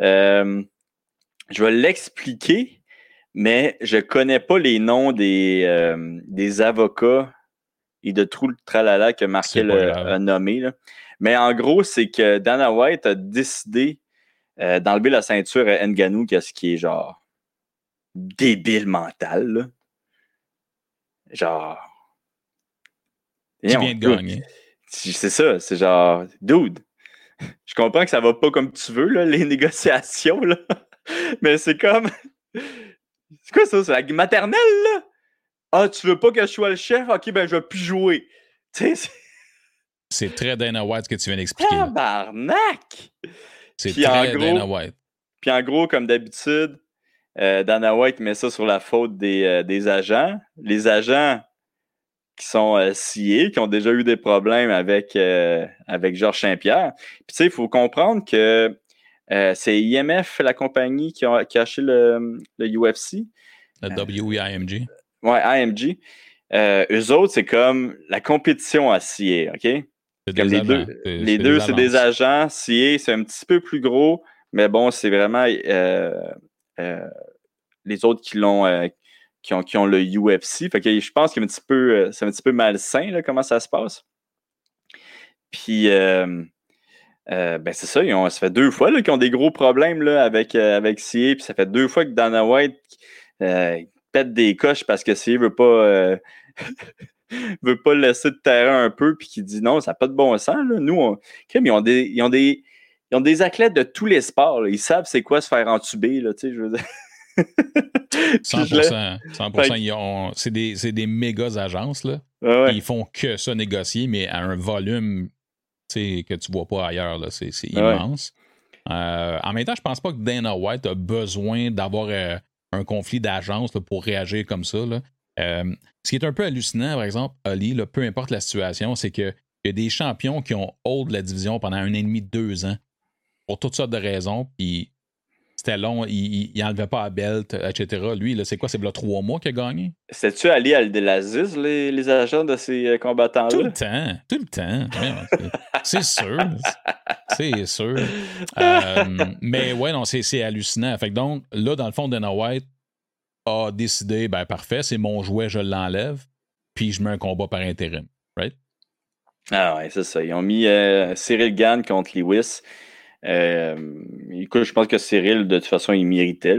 Euh, je vais l'expliquer, mais je connais pas les noms des, euh, des avocats et de tout le tralala que Markel a, a nommé. là. Mais en gros, c'est que Dana White a décidé euh, d'enlever la ceinture à Nganou, qu'est-ce qui est genre débile mental. là. Genre. Qui vient de gagner? C'est ça, c'est genre, dude, je comprends que ça va pas comme tu veux, là, les négociations, là. mais c'est comme. C'est quoi ça? C'est la maternelle, là? Ah, tu veux pas que je sois le chef? Ok, ben je vais plus jouer. Tu sais, c'est très Dana White ce que tu viens d'expliquer. tabarnak! C'est en très gros- Dana White. Puis en gros, comme d'habitude, euh, Dana White met ça sur la faute des, euh, des agents. Les agents qui sont euh, sciés, qui ont déjà eu des problèmes avec, euh, avec Georges Saint-Pierre. Puis tu sais, il faut comprendre que c'est IMF, la compagnie qui a, qui a acheté le, le UFC. Le WIMG. Ouais. Euh, eux autres, c'est comme la compétition à scier, OK? Comme les deux, les deux, c'est des agents. CA, c'est un petit peu plus gros, mais bon, c'est vraiment les autres qui l'ont, euh, qui ont, qui ont le UFC. Fait que je pense que c'est un petit peu, euh, un petit peu malsain là, comment ça se passe. Puis, euh, euh, ben c'est ça, ils ont, ça fait deux fois qu'ils ont des gros problèmes là, avec, euh, avec CA, puis ça fait deux fois que Dana White euh, pète des coches parce que CA veut pas. euh, veut pas laisser de terrain un peu puis qui dit non, ça n'a pas de bon sens. Là. Nous, ils, ont des, ils, ont des, ils ont des athlètes de tous les sports. là. Ils savent c'est quoi se faire entuber. Là, tu sais, je veux dire. Puis je l'ai- 100%. 100%, Fait que- ils ont- c'est des, des méga agences, là. Ouais. Ils font que ça négocier, mais à un volume que tu vois pas ailleurs. là. C'est Ouais. immense. en même temps, je pense pas que Dana White a besoin d'avoir un conflit d'agence pour réagir comme ça. ce qui est un peu hallucinant, par exemple, Ali, peu importe la situation, c'est qu'il y a des champions qui ont hold la division pendant un an et demi, deux ans, pour toutes sortes de raisons, puis c'était long, il n'enlevait pas à belt, etc. Lui, c'est quoi? C'est le trois mois qu'il a gagné? C'est-tu Ali Al-Delaziz, les, les agents de ces euh, combattants-là? Tout le temps, tout le temps. c'est sûr. C'est sûr. Euh, mais ouais, non, c'est hallucinant. Fait donc, là, dans le fond, Dana White a décidé, ben parfait, c'est mon jouet, je l'enlève, puis je mets un combat par intérim. Right? Ah ouais, c'est ça. Ils ont mis euh, Cyril Gann contre Lewis. Euh, écoute, je pense que Cyril, de toute façon, il méritait.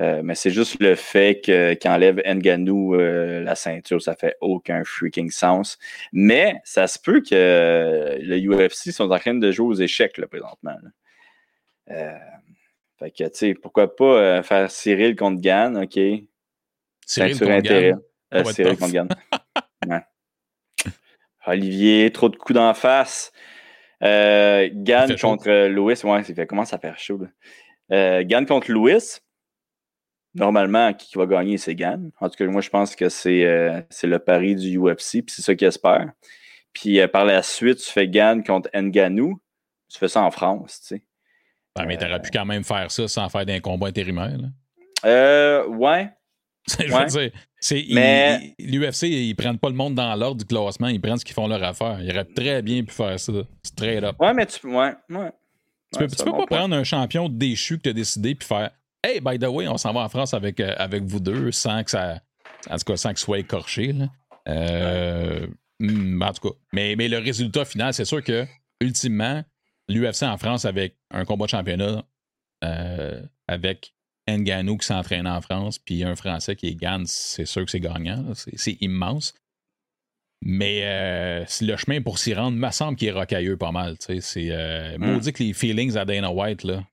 Euh, mais c'est juste le fait qu'il enlève Nganou euh, la ceinture, ça fait aucun freaking sens. Mais ça se peut que le UFC sont en train de jouer aux échecs là, présentement. fait que, tu sais, pourquoi pas faire Cyril contre Gann, OK? Cyril contre Gann. Cyril contre Gann. Olivier, trop de coups d'en face. Euh, Gann contre Louis. Ouais, ça commence à faire chaud. Euh, Gann contre Louis. Normalement, qui va gagner, c'est Gann. En tout cas, moi, je pense que c'est euh, le pari du UFC, puis c'est ça qu'il espère. Puis par la suite, tu fais Gann contre Nganou. Tu fais ça en France, tu sais. Ouais, mais t'aurais pu quand même faire ça sans faire d'un combat intérimaire. Là. Euh, ouais. je veux dire, mais... L'UFC, ils, prennent pas le monde dans l'ordre du classement, ils prennent ce qu'ils font leur affaire. Ils auraient très bien pu faire ça, straight up. Ouais, mais tu, ouais, ouais. tu peux, peux pas prendre un champion déchu que tu as décidé puis faire Hey, by the way, on s'en va en France avec, euh, avec vous deux sans que ça. En tout cas, sans que ce soit écorché. Là. Euh, hmm, en tout cas. Mais, mais le résultat final, c'est sûr que, ultimement, l'UFC en France avec un combat de championnat euh, avec Nganou qui s'entraîne en France, puis un Français qui est gagne, c'est sûr que c'est gagnant. C'est immense. Mais euh, le chemin pour s'y rendre me semble qu'il est rocailleux pas mal. C'est euh, hmm. maudit que les feelings à Dana White. Là.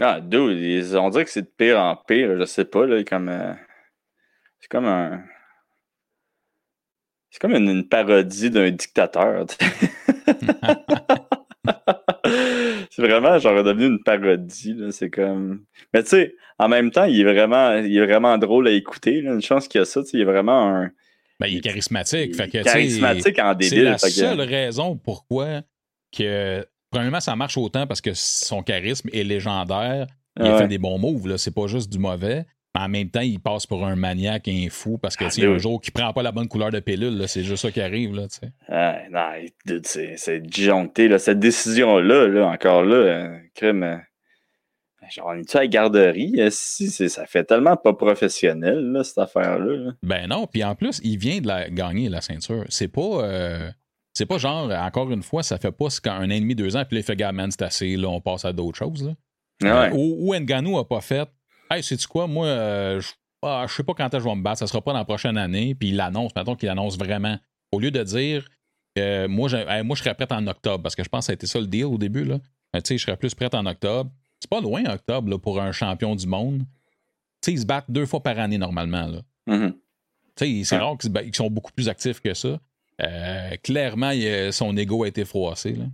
Ah, dude, on dirait que c'est de pire en pire. Je sais pas. Là, comme, euh, c'est comme un. C'est comme une, parodie d'un dictateur. c'est vraiment genre devenu une parodie. C'est comme. Mais tu sais, en même temps, il est vraiment, il est vraiment drôle à écouter. Une chance qu'il y a ça. Il est vraiment un. Ben, il est charismatique. Fait que, charismatique en débile. C'est la seule raison pourquoi que. Premièrement, ça marche autant parce que son charisme est légendaire. Il a fait des bons moves. C'est pas juste du mauvais en même temps, il passe pour un maniaque et un fou parce que ah, un jour qui prend pas la bonne couleur de pilule, c'est juste ça qui arrive. Là, ah, non, c'est disjoncté. cette décision-là, là, encore là, euh, crème. Euh, genre, on est-tu à la garderie? Euh, si, ça fait tellement pas professionnel, cette affaire-là. Ben non, puis en plus, il vient de la gagner, la ceinture. C'est pas. c'est pas genre, encore une fois, ça fait pas un ennemi, deux ans, puis là, il fait gamin, c'est assez, là, on passe à d'autres choses. Là. Ou, Nganou a pas fait Hey, sais-tu quoi, moi, euh, ah, je, sais pas quand je vais me battre, ça sera pas dans la prochaine année, puis il l'annonce, mettons qu'il annonce vraiment. Au lieu de dire, euh, moi, moi, je serais prêt en octobre, parce que je pense que ça a été ça le deal au début, là. tu sais, je serais plus prêt en octobre. C'est pas loin, octobre, là, pour un champion du monde. Tu sais, ils se battent deux fois par année, normalement, là. Tu sais, c'est rare qu'ils sont beaucoup plus actifs que ça. Euh, clairement, son ego a été froissé, là.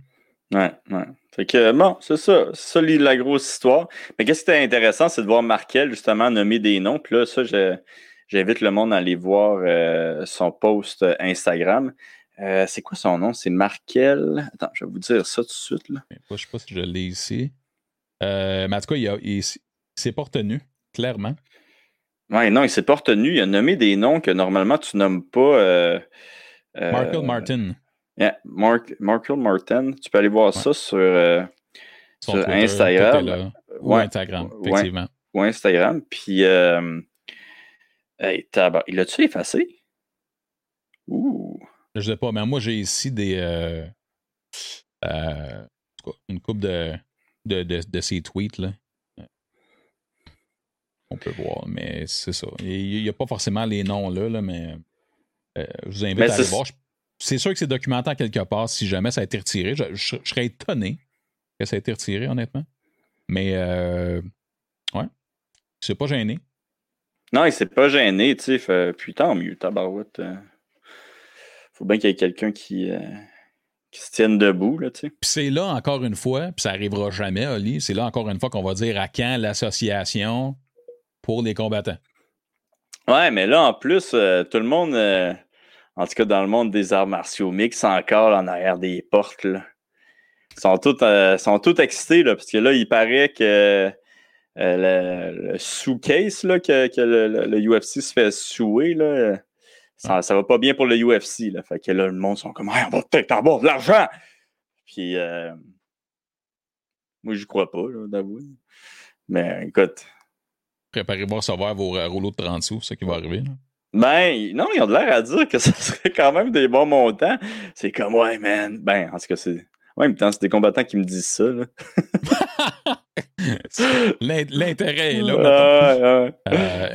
Ouais, ouais. Fait que, bon, c'est ça. C'est ça la grosse histoire. Mais qu'est-ce qui était intéressant, c'est de voir Markel, justement, nommer des noms. Puis là, ça, j'invite le monde à aller voir euh, son post Instagram. Euh, c'est quoi son nom? C'est Markel. Attends, je vais vous dire ça tout de suite. Là. Je sais pas si je l'ai ici. Euh, mais en tout cas, il, il, s'est pas retenu, clairement. Ouais, non, il s'est pas retenu. Il a nommé des noms que normalement tu nommes pas. Markel Martin. Yeah, Mark, Markel Martin, tu peux aller voir ça sur, euh, sur Instagram. Ou Instagram, effectivement. Ou Instagram. Puis, euh, hey, il a-tu effacé? Ouh. Je sais pas, mais moi, j'ai ici des. Euh, euh, une coupe de, de, de, de, ses tweets. Là. On peut voir, mais c'est ça. Il n'y a pas forcément les noms là, là mais je vous invite à aller voir c'est sûr que c'est documenté quelque part si jamais ça a été retiré. Je, serais étonné que ça ait été retiré, honnêtement. Mais, euh, ouais, c'est pas gêné. Non, il s'est pas gêné, tu sais. Puis tant mieux, tabarouette. Euh. Faut bien qu'il y ait quelqu'un qui, euh, qui se tiennent debout, là, tu sais. Puis c'est là, encore une fois, puis ça arrivera jamais, Oli, c'est là, encore une fois, qu'on va dire à quand l'association pour les combattants. Ouais, mais là, en plus, euh, tout le monde, en tout cas dans le monde des arts martiaux mix, encore en arrière des portes, là. Ils sont tous, euh, sont tous excités, là, parce que là, il paraît que le, sous-case là, que, le, UFC se fait souer, là, ça, ça va pas bien pour le UFC. Là. Fait que là, le monde sont comme on va peut-être avoir de l'argent. Puis euh, moi, je crois pas, d'avouer. Mais écoute. Préparez-vous à recevoir vos euh, rouleaux de 30 sous, ça qui va arriver. Ben, non, ils ont de l'air à dire que ça serait quand même des bons montants. C'est comme, ouais, man. Ben, en tout cas, c'est. Ouais, mais c'est des combattants qui me disent ça. L'intérêt est là. Euh,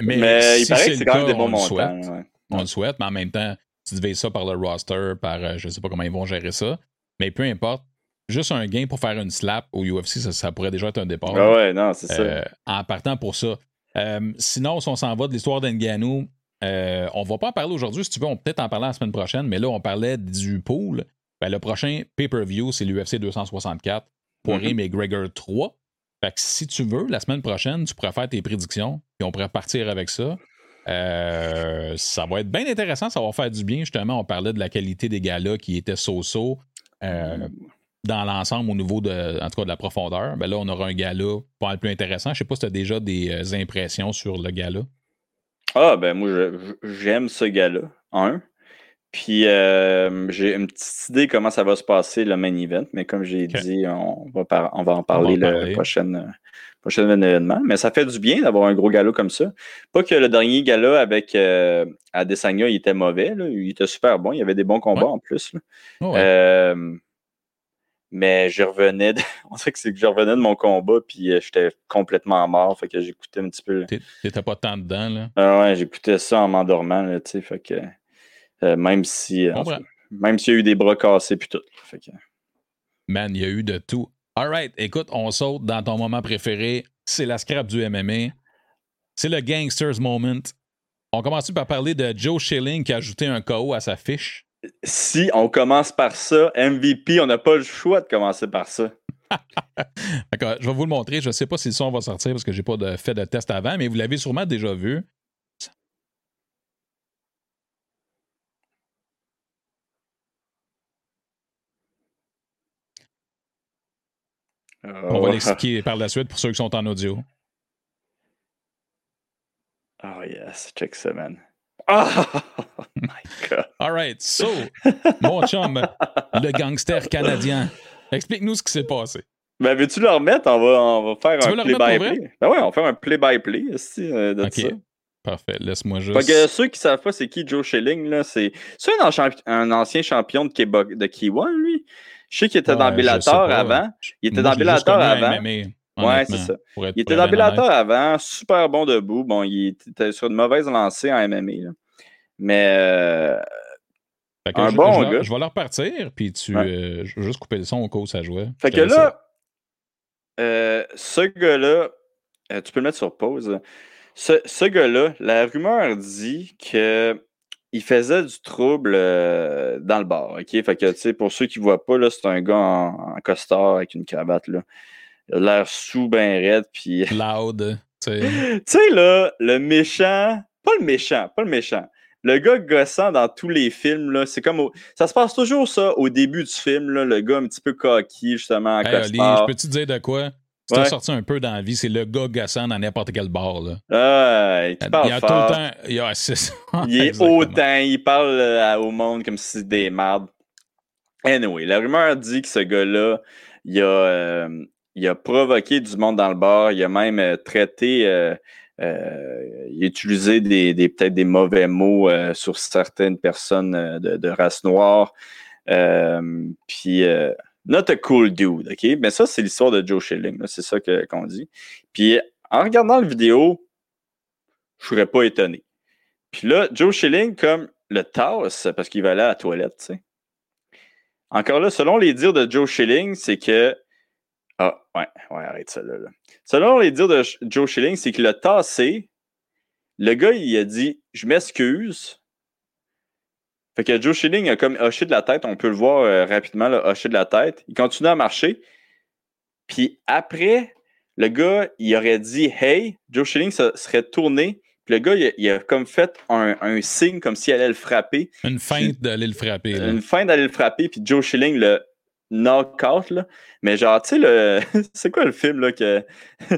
mais, il paraît que c'est quand même des bons montants on le souhaite, mais en même temps, tu divises ça par le roster, par euh, je sais pas comment ils vont gérer ça. Mais peu importe, juste un gain pour faire une slap au UFC, ça, pourrait déjà être un départ. Ah ouais, non, c'est ça. Euh, en partant pour ça. Sinon, si on s'en va de l'histoire d'Enganou, on va pas en parler aujourd'hui. Si tu veux, on peut peut-être en parler la semaine prochaine, mais là, on parlait du pool. Ben, le prochain pay-per-view, c'est l'UFC 264 pour mm McGregor 3. Fait que si tu veux, la semaine prochaine, tu pourrais faire tes prédictions, et on pourrait partir avec ça. Euh, ça va être bien intéressant, ça va faire du bien. Justement, on parlait de la qualité des gars-là qui étaient so-so euh, dans l'ensemble au niveau de, en tout cas, de la profondeur. Ben là, on aura un gars-là pas le plus intéressant. Je sais pas si tu as déjà des euh, impressions sur le gars-là. Ah, ben moi, j'aime ce gars-là. Un. Puis j'ai une petite idée comment ça va se passer le main event, mais comme j'ai dit, on va, on va en parler, la prochaine, prochain événement. Mais ça fait du bien d'avoir un gros galop comme ça. Pas que le dernier gala avec euh, Adesanya, il était mauvais. Il était super bon. Il y avait des bons combats en plus. Oh, euh, mais je revenais de... On que c'est que je revenais de mon combat, puis euh, j'étais complètement mort. Fait que j'écoutais un petit peu. T'étais pas tant dedans, là? Ah ouais, j'écoutais ça en m'endormant, tu sais. Fait que même si. même s'il y a eu des bras cassés puis tout. Fait que... Man, il y a eu de tout. Alright, écoute, on saute dans ton moment préféré. C'est la scrap du MMA. C'est le Gangsters Moment. On commence par parler de Joe Schilling qui a ajouté un KO à sa fiche? Si on commence par ça, MVP, on n'a pas le choix de commencer par ça. D'accord, je vais vous le montrer. Je ne sais pas si le son va sortir parce que j'ai pas de, fait de test avant, mais vous l'avez sûrement déjà vu. On va l'expliquer par la suite pour ceux qui sont en audio. Oh yes, check ça, man. Oh my God. All right, so, mon chum, le gangster canadien, explique-nous ce qui s'est passé. Ben, veux-tu le remettre? On va, on va faire un play-by-play. Ben ouais, on va faire un play-by-play ici euh, de ça. Parfait, laisse-moi juste. Fait que ceux qui savent pas c'est qui Joe Schilling, là, c'est un, un, ancien champion de, K1, de K1, lui. Je sais qu'il était dans Bellator avant. Il était dans Bellator avant. Ouais, c'est ça. Il était Bellator avant, super bon debout. Bon, il était sur une mauvaise lancée en MMA. Mais euh, un bon gars. Je vais leur repartir, puis tu, euh, je vais juste couper le son au cas où ça jouait. Fait que là, euh, ce gars-là, tu peux le mettre sur pause. Ce, ce gars-là, la rumeur dit que il faisait du trouble euh, dans le bar. OK? Fait que, tu sais, pour ceux qui ne voient pas, là, c'est un gars en, costard avec une cravate, là. L'air sous, ben raide, puis... Loud, tu sais. tu sais, là, le méchant... Pas le méchant, pas le méchant. Le gars gossant dans tous les films, là, c'est comme... Ça se passe toujours, ça, au début du film, là, le gars un petit peu coquille, justement, en hey, je peux-tu te dire de quoi? Tu t'es sorti un peu dans la vie, c'est le gars gossant dans n'importe quel bar. Là. Ah, il, parle il y a tout le temps. Il, y a, il est autant, il parle euh, au monde comme si c'était des mardes. Anyway, la rumeur dit que ce gars-là, il, a, euh, il a provoqué du monde dans le bar, il a même euh, traité, il a utilisé des, des peut-être des mauvais mots sur certaines personnes de, race noire. puis Not a cool dude, OK? Mais ça, c'est l'histoire de Joe Schilling. C'est ça qu'on dit. Puis en regardant la vidéo, je serais pas étonné. Puis là, Joe Schilling, comme le tasse, parce qu'il va aller à la toilette, tu sais. Encore là, selon les dires de Joe Schilling, c'est que. Ah, ouais, ouais, arrête ça là. Selon les dires de Joe Schilling, c'est qu'il a tassé. Le gars, il a dit Je m'excuse. Fait que Joe Schilling a comme hoché de la tête, on peut le voir euh, rapidement, là, hoché de la tête. Il continue à marcher. Puis après, le gars, il aurait dit Hey, Joe Schilling se serait tourné. Puis le gars, il a, il a comme fait un, un signe comme s'il allait le frapper. Une feinte d'aller le frapper. là. Une feinte d'aller le frapper. Puis Joe Schilling le knock out. Là. Mais genre, tu sais, le... c'est quoi le film là que.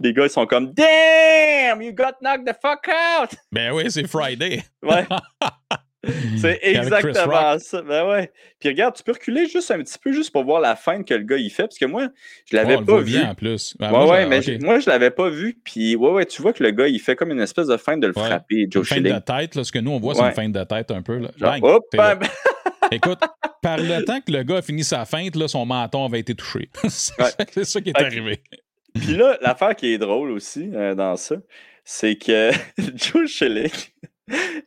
Les gars, ils sont comme Damn, you got knocked the fuck out! Ben oui, c'est Friday. Ouais. C'est exactement ça. Ben ouais. Puis regarde, tu peux reculer juste un petit peu, juste pour voir la feinte que le gars il fait, parce que moi, je Oh, l'avais le pas vu. bien en plus. Ben, Ouais, moi, ouais, mais moi, je l'avais pas vu. Puis, ouais, ouais, tu vois que le gars, il fait comme une espèce de feinte de le Ouais. frapper, Une Joe feinte de tête, là, ce que nous, on voit, c'est une feinte de tête un peu. Là. Genre, Bang, Écoute, par le temps que le gars a fini sa feinte, là, son menton avait été touché. c'est Ouais. ça qui est arrivé. Puis là, l'affaire qui est drôle aussi euh, dans ça, c'est que Joe Schilling,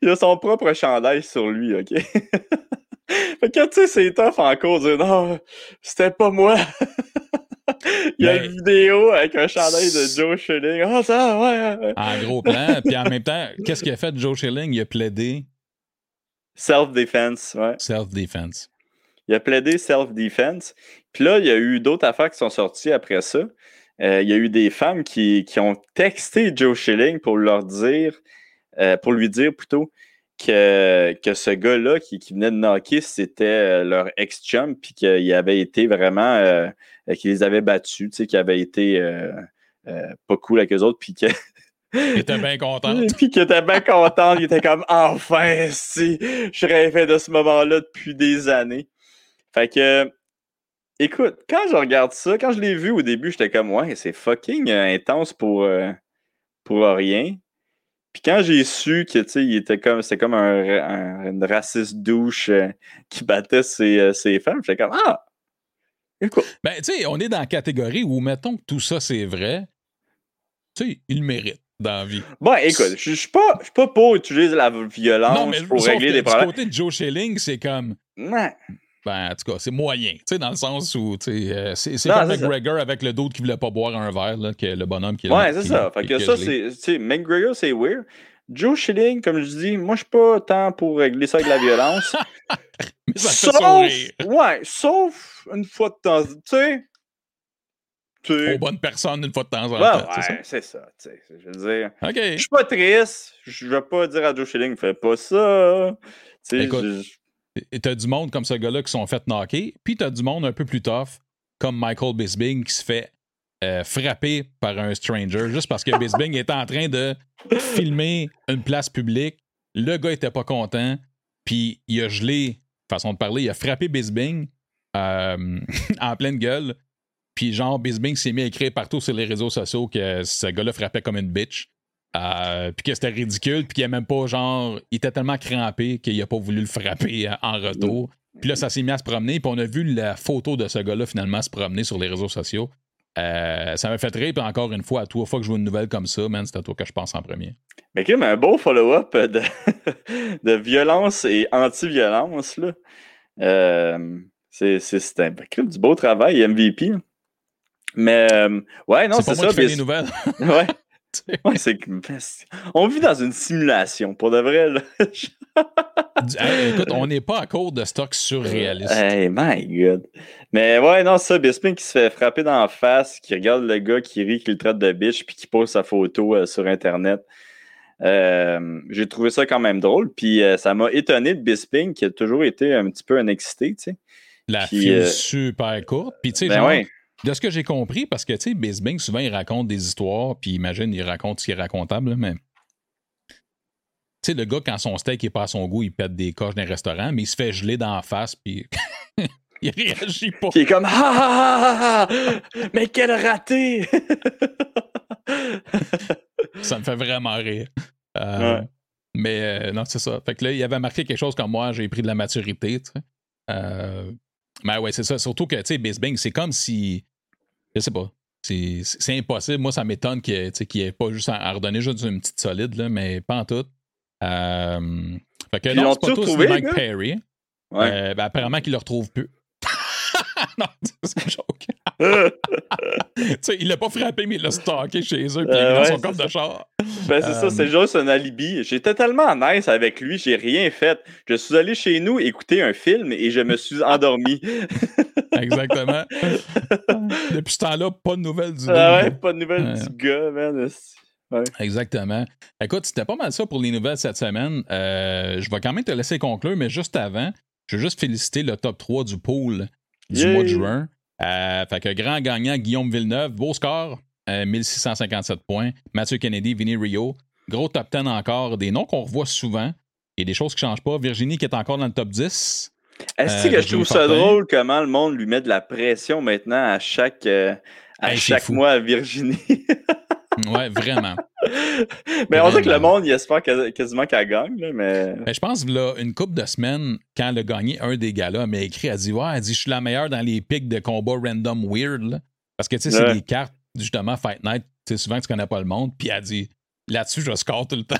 il a son propre chandail sur lui, OK? fait que, tu sais, c'est tough encore de dire non, c'était pas moi. il y a Mais- une vidéo avec un chandail de Joe Schilling. Ah, ça, ouais, ouais. En gros plan. Puis en même temps, qu'est-ce qu'il a fait, Joe Schilling? Il a plaidé Self-defense, ouais. self-defense. Il a plaidé self-defense. Puis là, il y a eu d'autres affaires qui sont sorties après ça. Euh, il y a eu des femmes qui, qui ont texté Joe Schilling pour leur dire, euh, pour lui dire plutôt que, que ce gars-là qui, qui venait de knocker, c'était euh, leur ex-chum, puis qu'il avait été vraiment, euh, qu'il les avait battus, tu sais, qu'il avait été pas cool avec eux autres, puis que Il était bien content. puis qu'il était bien content, il était comme enfin si je rêvais de ce moment-là depuis des années. Fait que écoute, quand je regarde ça, quand je l'ai vu au début, j'étais comme ouais, c'est fucking euh, intense pour euh, pour rien. Puis quand j'ai su que tu sais, il était comme c'était comme un, un- une raciste douche euh, qui battait ses, euh, ses femmes, j'étais comme ah écoute, Ben, tu sais, on est dans la catégorie où, mettons que tout ça, c'est vrai. Tu sais, il le mérite dans la vie. bon écoute, je suis pas pas pour utiliser la violence non, mais pour régler que des du problèmes. côté de Joe Schilling, c'est comme. Ouais. Ben, en tout cas, c'est moyen. Tu sais, dans le sens où, tu sais, euh, c'est comme. McGregor avec le d'autre qui voulait pas boire un verre, là, que le bonhomme qui. Ouais, c'est qui- ça. Fait que ça, c'est. Tu sais, McGregor, c'est weird. Joe Schilling, comme je dis, moi, je suis pas tant pour régler ça avec la violence. Mais ça sauf. Ouais, sauf une fois de temps. Tu sais. Aux bonnes personnes une fois de temps en temps. c'est ouais, c'est ça. Je veux dire. ça? OK. Je suis pas triste. Je vais pas dire à Joe Schilling, fais pas ça. Tu sais, Écoute. je- t'as du monde comme ce gars-là qui sont fait knocker, puis t'as du monde un peu plus tough, comme Michael Bisbing, qui se fait euh, frapper par un stranger juste parce que Bisbing était en train de filmer une place publique. Le gars était pas content, puis il a gelé, façon de parler, il a frappé Bisbing euh, en pleine gueule. Puis genre, Bisbing s'est mis à écrire partout sur les réseaux sociaux que ce gars-là frappait comme une bitch. Euh, puis que c'était ridicule, puis qu'il a même pas, genre, il était tellement crampé qu'il a pas voulu le frapper euh, en retour. Puis là, ça s'est mis à se promener, puis on a vu la photo de ce gars-là finalement se promener sur les réseaux sociaux. Euh, ça m'a fait rire, puis encore une fois, à toi fois que je vois une nouvelle comme ça, man, c'est à toi que je pense en premier. Mais même un beau follow-up de, violence et anti-violence, là. Euh, c'est, un du beau travail, MVP. là. Mais, euh, ouais, non, c'est c'est, ça. qui fais bis- les nouvelles. Ouais. Ouais, c'est que- On vit dans une simulation, pour de vrai, là. Hey, écoute, on n'est pas à cause de stocks surréalistes. Hey, my God. Mais ouais, non, ça, Bisping qui se fait frapper dans la face, qui regarde le gars qui rit, qui le traite de bitch, puis qui pose sa photo euh, sur Internet. Euh, J'ai trouvé ça quand même drôle. Puis ça m'a étonné de Bisping, qui a toujours été un petit peu un excité, tu sais. La Puis, file euh, super courte. Puis, tu sais, Ben genre, ouais. De ce que j'ai compris, parce que, tu sais, Bisbing, souvent, il raconte des histoires, puis imagine, il raconte ce qui est racontable, là, mais. Tu sais, le gars, quand son steak est pas à son goût, il pète des coches d'un restaurant, mais il se fait geler dans la face, puis il réagit pas. Qui est comme Ah, ah, ah, ah, Mais quel raté! Ça me fait vraiment rire. Euh, Ouais. Mais euh, non, c'est ça. Fait que là, il avait marqué quelque chose comme moi, j'ai pris de la maturité, tu sais. Euh, mais ouais, c'est ça. Surtout que, tu sais, Bisbing, c'est comme si. Je sais pas. C'est c'est impossible. Moi, ça m'étonne qu'il n'y ait pas juste à, redonner juste une petite solide, là, mais pas en tout. Euh, fait que Puis non, c'est pas tous trouvé, Mike? Perry. Ouais. Euh, ben, apparemment qu'il le retrouve plus. non, c'est joke. sais, il l'a pas frappé, mais il l'a stocké chez eux, puis il Euh, dans son coffre de char. Ben, c'est ça, Euh, c'est juste un alibi. J'étais tellement nice avec lui, j'ai rien fait. Je suis allé chez nous écouter un film et je me suis endormi. Exactement. Depuis ce temps-là, pas de nouvelles du Ah gars. ouais, pas de nouvelles Ouais. du gars, man. Ouais. Exactement. Écoute, c'était pas mal ça pour les nouvelles cette semaine. Euh, je vais quand même te laisser conclure, mais juste avant, je veux juste féliciter le top 3 du pool du Yay! mois de juin. Euh, fait que grand gagnant, Guillaume Villeneuve, beau score, euh, 1657 points. Mathieu Kennedy, Vinny Rio. Gros top 10 encore, des noms qu'on revoit souvent et des choses qui changent pas. Virginie qui est encore dans le top 10. Est-ce Euh, que je trouve ça drôle comment le monde lui met de la pression maintenant à chaque, euh, à Hey, chaque mois à Virginie? Ouais, vraiment. mais on dirait que le monde, il espère quas- quasiment qu'elle gagne, là, mais. Ben, je pense là, une couple de semaines, quand elle a gagné un des gars-là, elle m'a écrit, elle dit Ouais, elle dit, je suis la meilleure dans les pics de combat random weird. là. Parce que tu sais, c'est Ouais. des cartes, justement, Fight Night, tu sais, souvent tu connais pas le monde. Puis elle dit Là-dessus, je score tout le temps.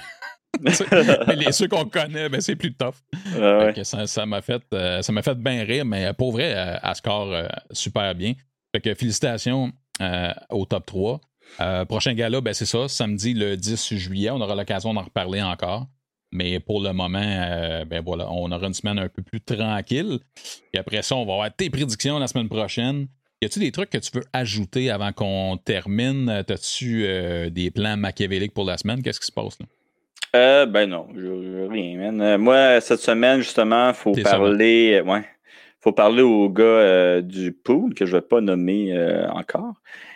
Mais les ceux qu'on connaît, ben, c'est plus tough. Ouais. Que ça ça m'a fait, euh, ça fait bien rire, mais pour vrai, elle score euh, super bien. Fait que félicitations euh, au top 3. Euh, prochain gala, ben c'est ça, samedi le 10 juillet. On aura l'occasion d'en reparler encore. Mais pour le moment, euh, ben voilà, on aura une semaine un peu plus tranquille. Et après ça, on va avoir tes prédictions la semaine prochaine. Y a-tu des trucs que tu veux ajouter avant qu'on termine? T'as-tu euh, des plans machiavéliques pour la semaine? Qu'est-ce qui se passe là? Euh, ben non, je, je- rien, man. Moi, cette semaine, justement, il faut parler. ouais. faut parler au gars du pool que je ne vais pas nommer encore.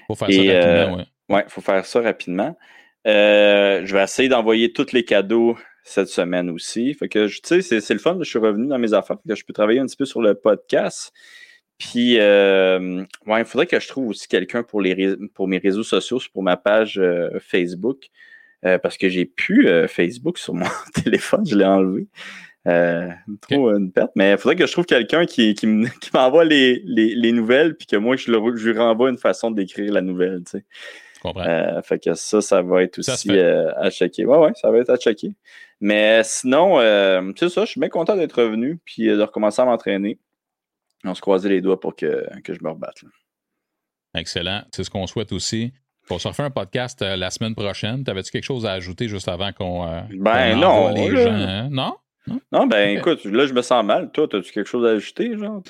Pour faire Et, ça rapidement, ouais. Ouais, il faut faire ça rapidement. Euh, je vais essayer d'envoyer tous les cadeaux cette semaine aussi. Fait que, tu sais, c'est, c'est le fun. Je suis revenu dans mes affaires. Fait que je peux travailler un petit peu sur le podcast. Puis, euh, ouais, il faudrait que je trouve aussi quelqu'un pour, les, pour mes réseaux sociaux, pour ma page euh, Facebook. Euh, parce que j'ai plus Facebook sur mon téléphone, je l'ai enlevé. Trop une perte. Mais il faudrait que je trouve quelqu'un qui, qui, me- qui m'envoie les, les, les nouvelles, puis que moi, je, le- je lui renvoie une façon d'écrire la nouvelle. tu sais. Je comprends. Euh, fait que ça, ça va être aussi euh, à checker. Ouais, ouais, ça va être à checker. Mais sinon, euh, c'est ça, je suis bien content d'être revenu puis euh, de recommencer à m'entraîner. On se croisait les doigts pour que, que je me rebatte. là. Excellent. C'est ce qu'on souhaite aussi. On se refait un podcast la semaine prochaine. T'avais-tu quelque chose à ajouter juste avant qu'on. Ben qu'on non, envoie les là. gens, hein? Non? Non, ben écoute, là, je me sens mal. Toi, as-tu quelque chose à ajouter? Genre,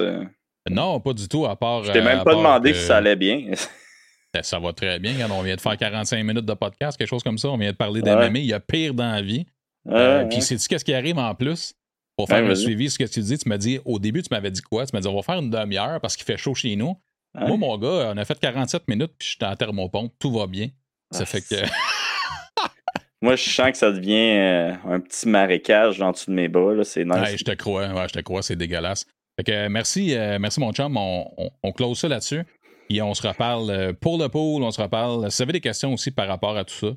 Non, pas du tout, à part. je t'ai même pas demandé que- si ça allait bien. Ben, Ça va très bien. Regarde, on vient de faire 45 minutes de podcast, quelque chose comme ça. On vient de parler Ouais. d'MMA. Il y a pire dans la vie. Ouais, Euh, ouais. Puis, sais-tu qu'est-ce qui arrive en plus? Pour faire Ouais, le suivi, ce que tu dis, tu m'as dit, au début, tu m'avais dit quoi? Tu m'as dit, on va faire une demi-heure parce qu'il fait chaud chez nous. Moi, mon gars, on a fait 47 minutes, puis j'étais en thermopompe. Tout va bien. Ça Ah, fait que. Moi, je sens que ça devient euh, un petit marécage en dessous de mes bras. C'est nice. Ouais, je te crois, ouais, je te crois, c'est dégueulasse. Fait que euh, merci, euh, merci mon chum, on, on, on close ça là-dessus. Puis on se reparle euh, pour le pool, on se reparle. Si vous avez des questions aussi par rapport à tout ça,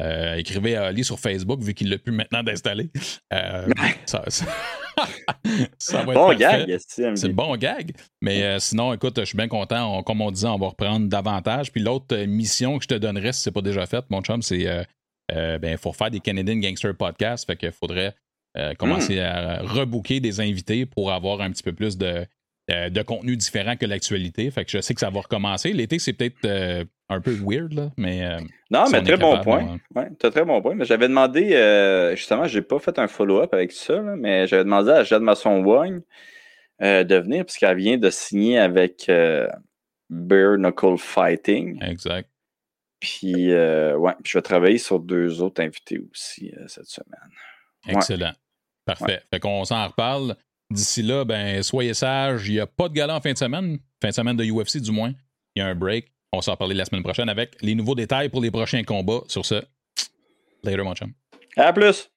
euh, écrivez à Ali sur Facebook, vu qu'il l'a pu maintenant d'installer. Euh, ça, ça- ça va être bon parfait. gag. C'est le bon gag. Mais euh, sinon, écoute, je suis bien content. On- comme on disait, on va reprendre davantage. Puis l'autre mission que je te donnerais, si c'est pas déjà fait, mon chum, c'est ben, faut faire des Canadian Gangster Podcasts. Fait qu'il faudrait commencer à rebooker des invités pour avoir un petit peu plus de, euh, de contenu différent que l'actualité. Fait que je sais que ça va recommencer. L'été, c'est peut-être euh, un peu weird, là, mais euh, Non, si mais très bon capable, point. Ouais, très bon point. Mais j'avais demandé, justement, j'ai pas fait un follow-up avec ça, là, mais j'avais demandé à Jade Masson-Wagne euh, de venir, puisqu'elle vient de signer avec Bare Knuckle Fighting. exact. Puis, ouais, puis je vais travailler sur deux autres invités aussi cette semaine. Ouais. Excellent. Parfait. Fait qu'on s'en reparle. D'ici là, ben, soyez sages. Il n'y a pas de gala en fin de semaine. Fin de semaine de UFC, du moins. Il y a un break. On s'en reparler la semaine prochaine avec les nouveaux détails pour les prochains combats. Sur ce, later, mon chum. À plus!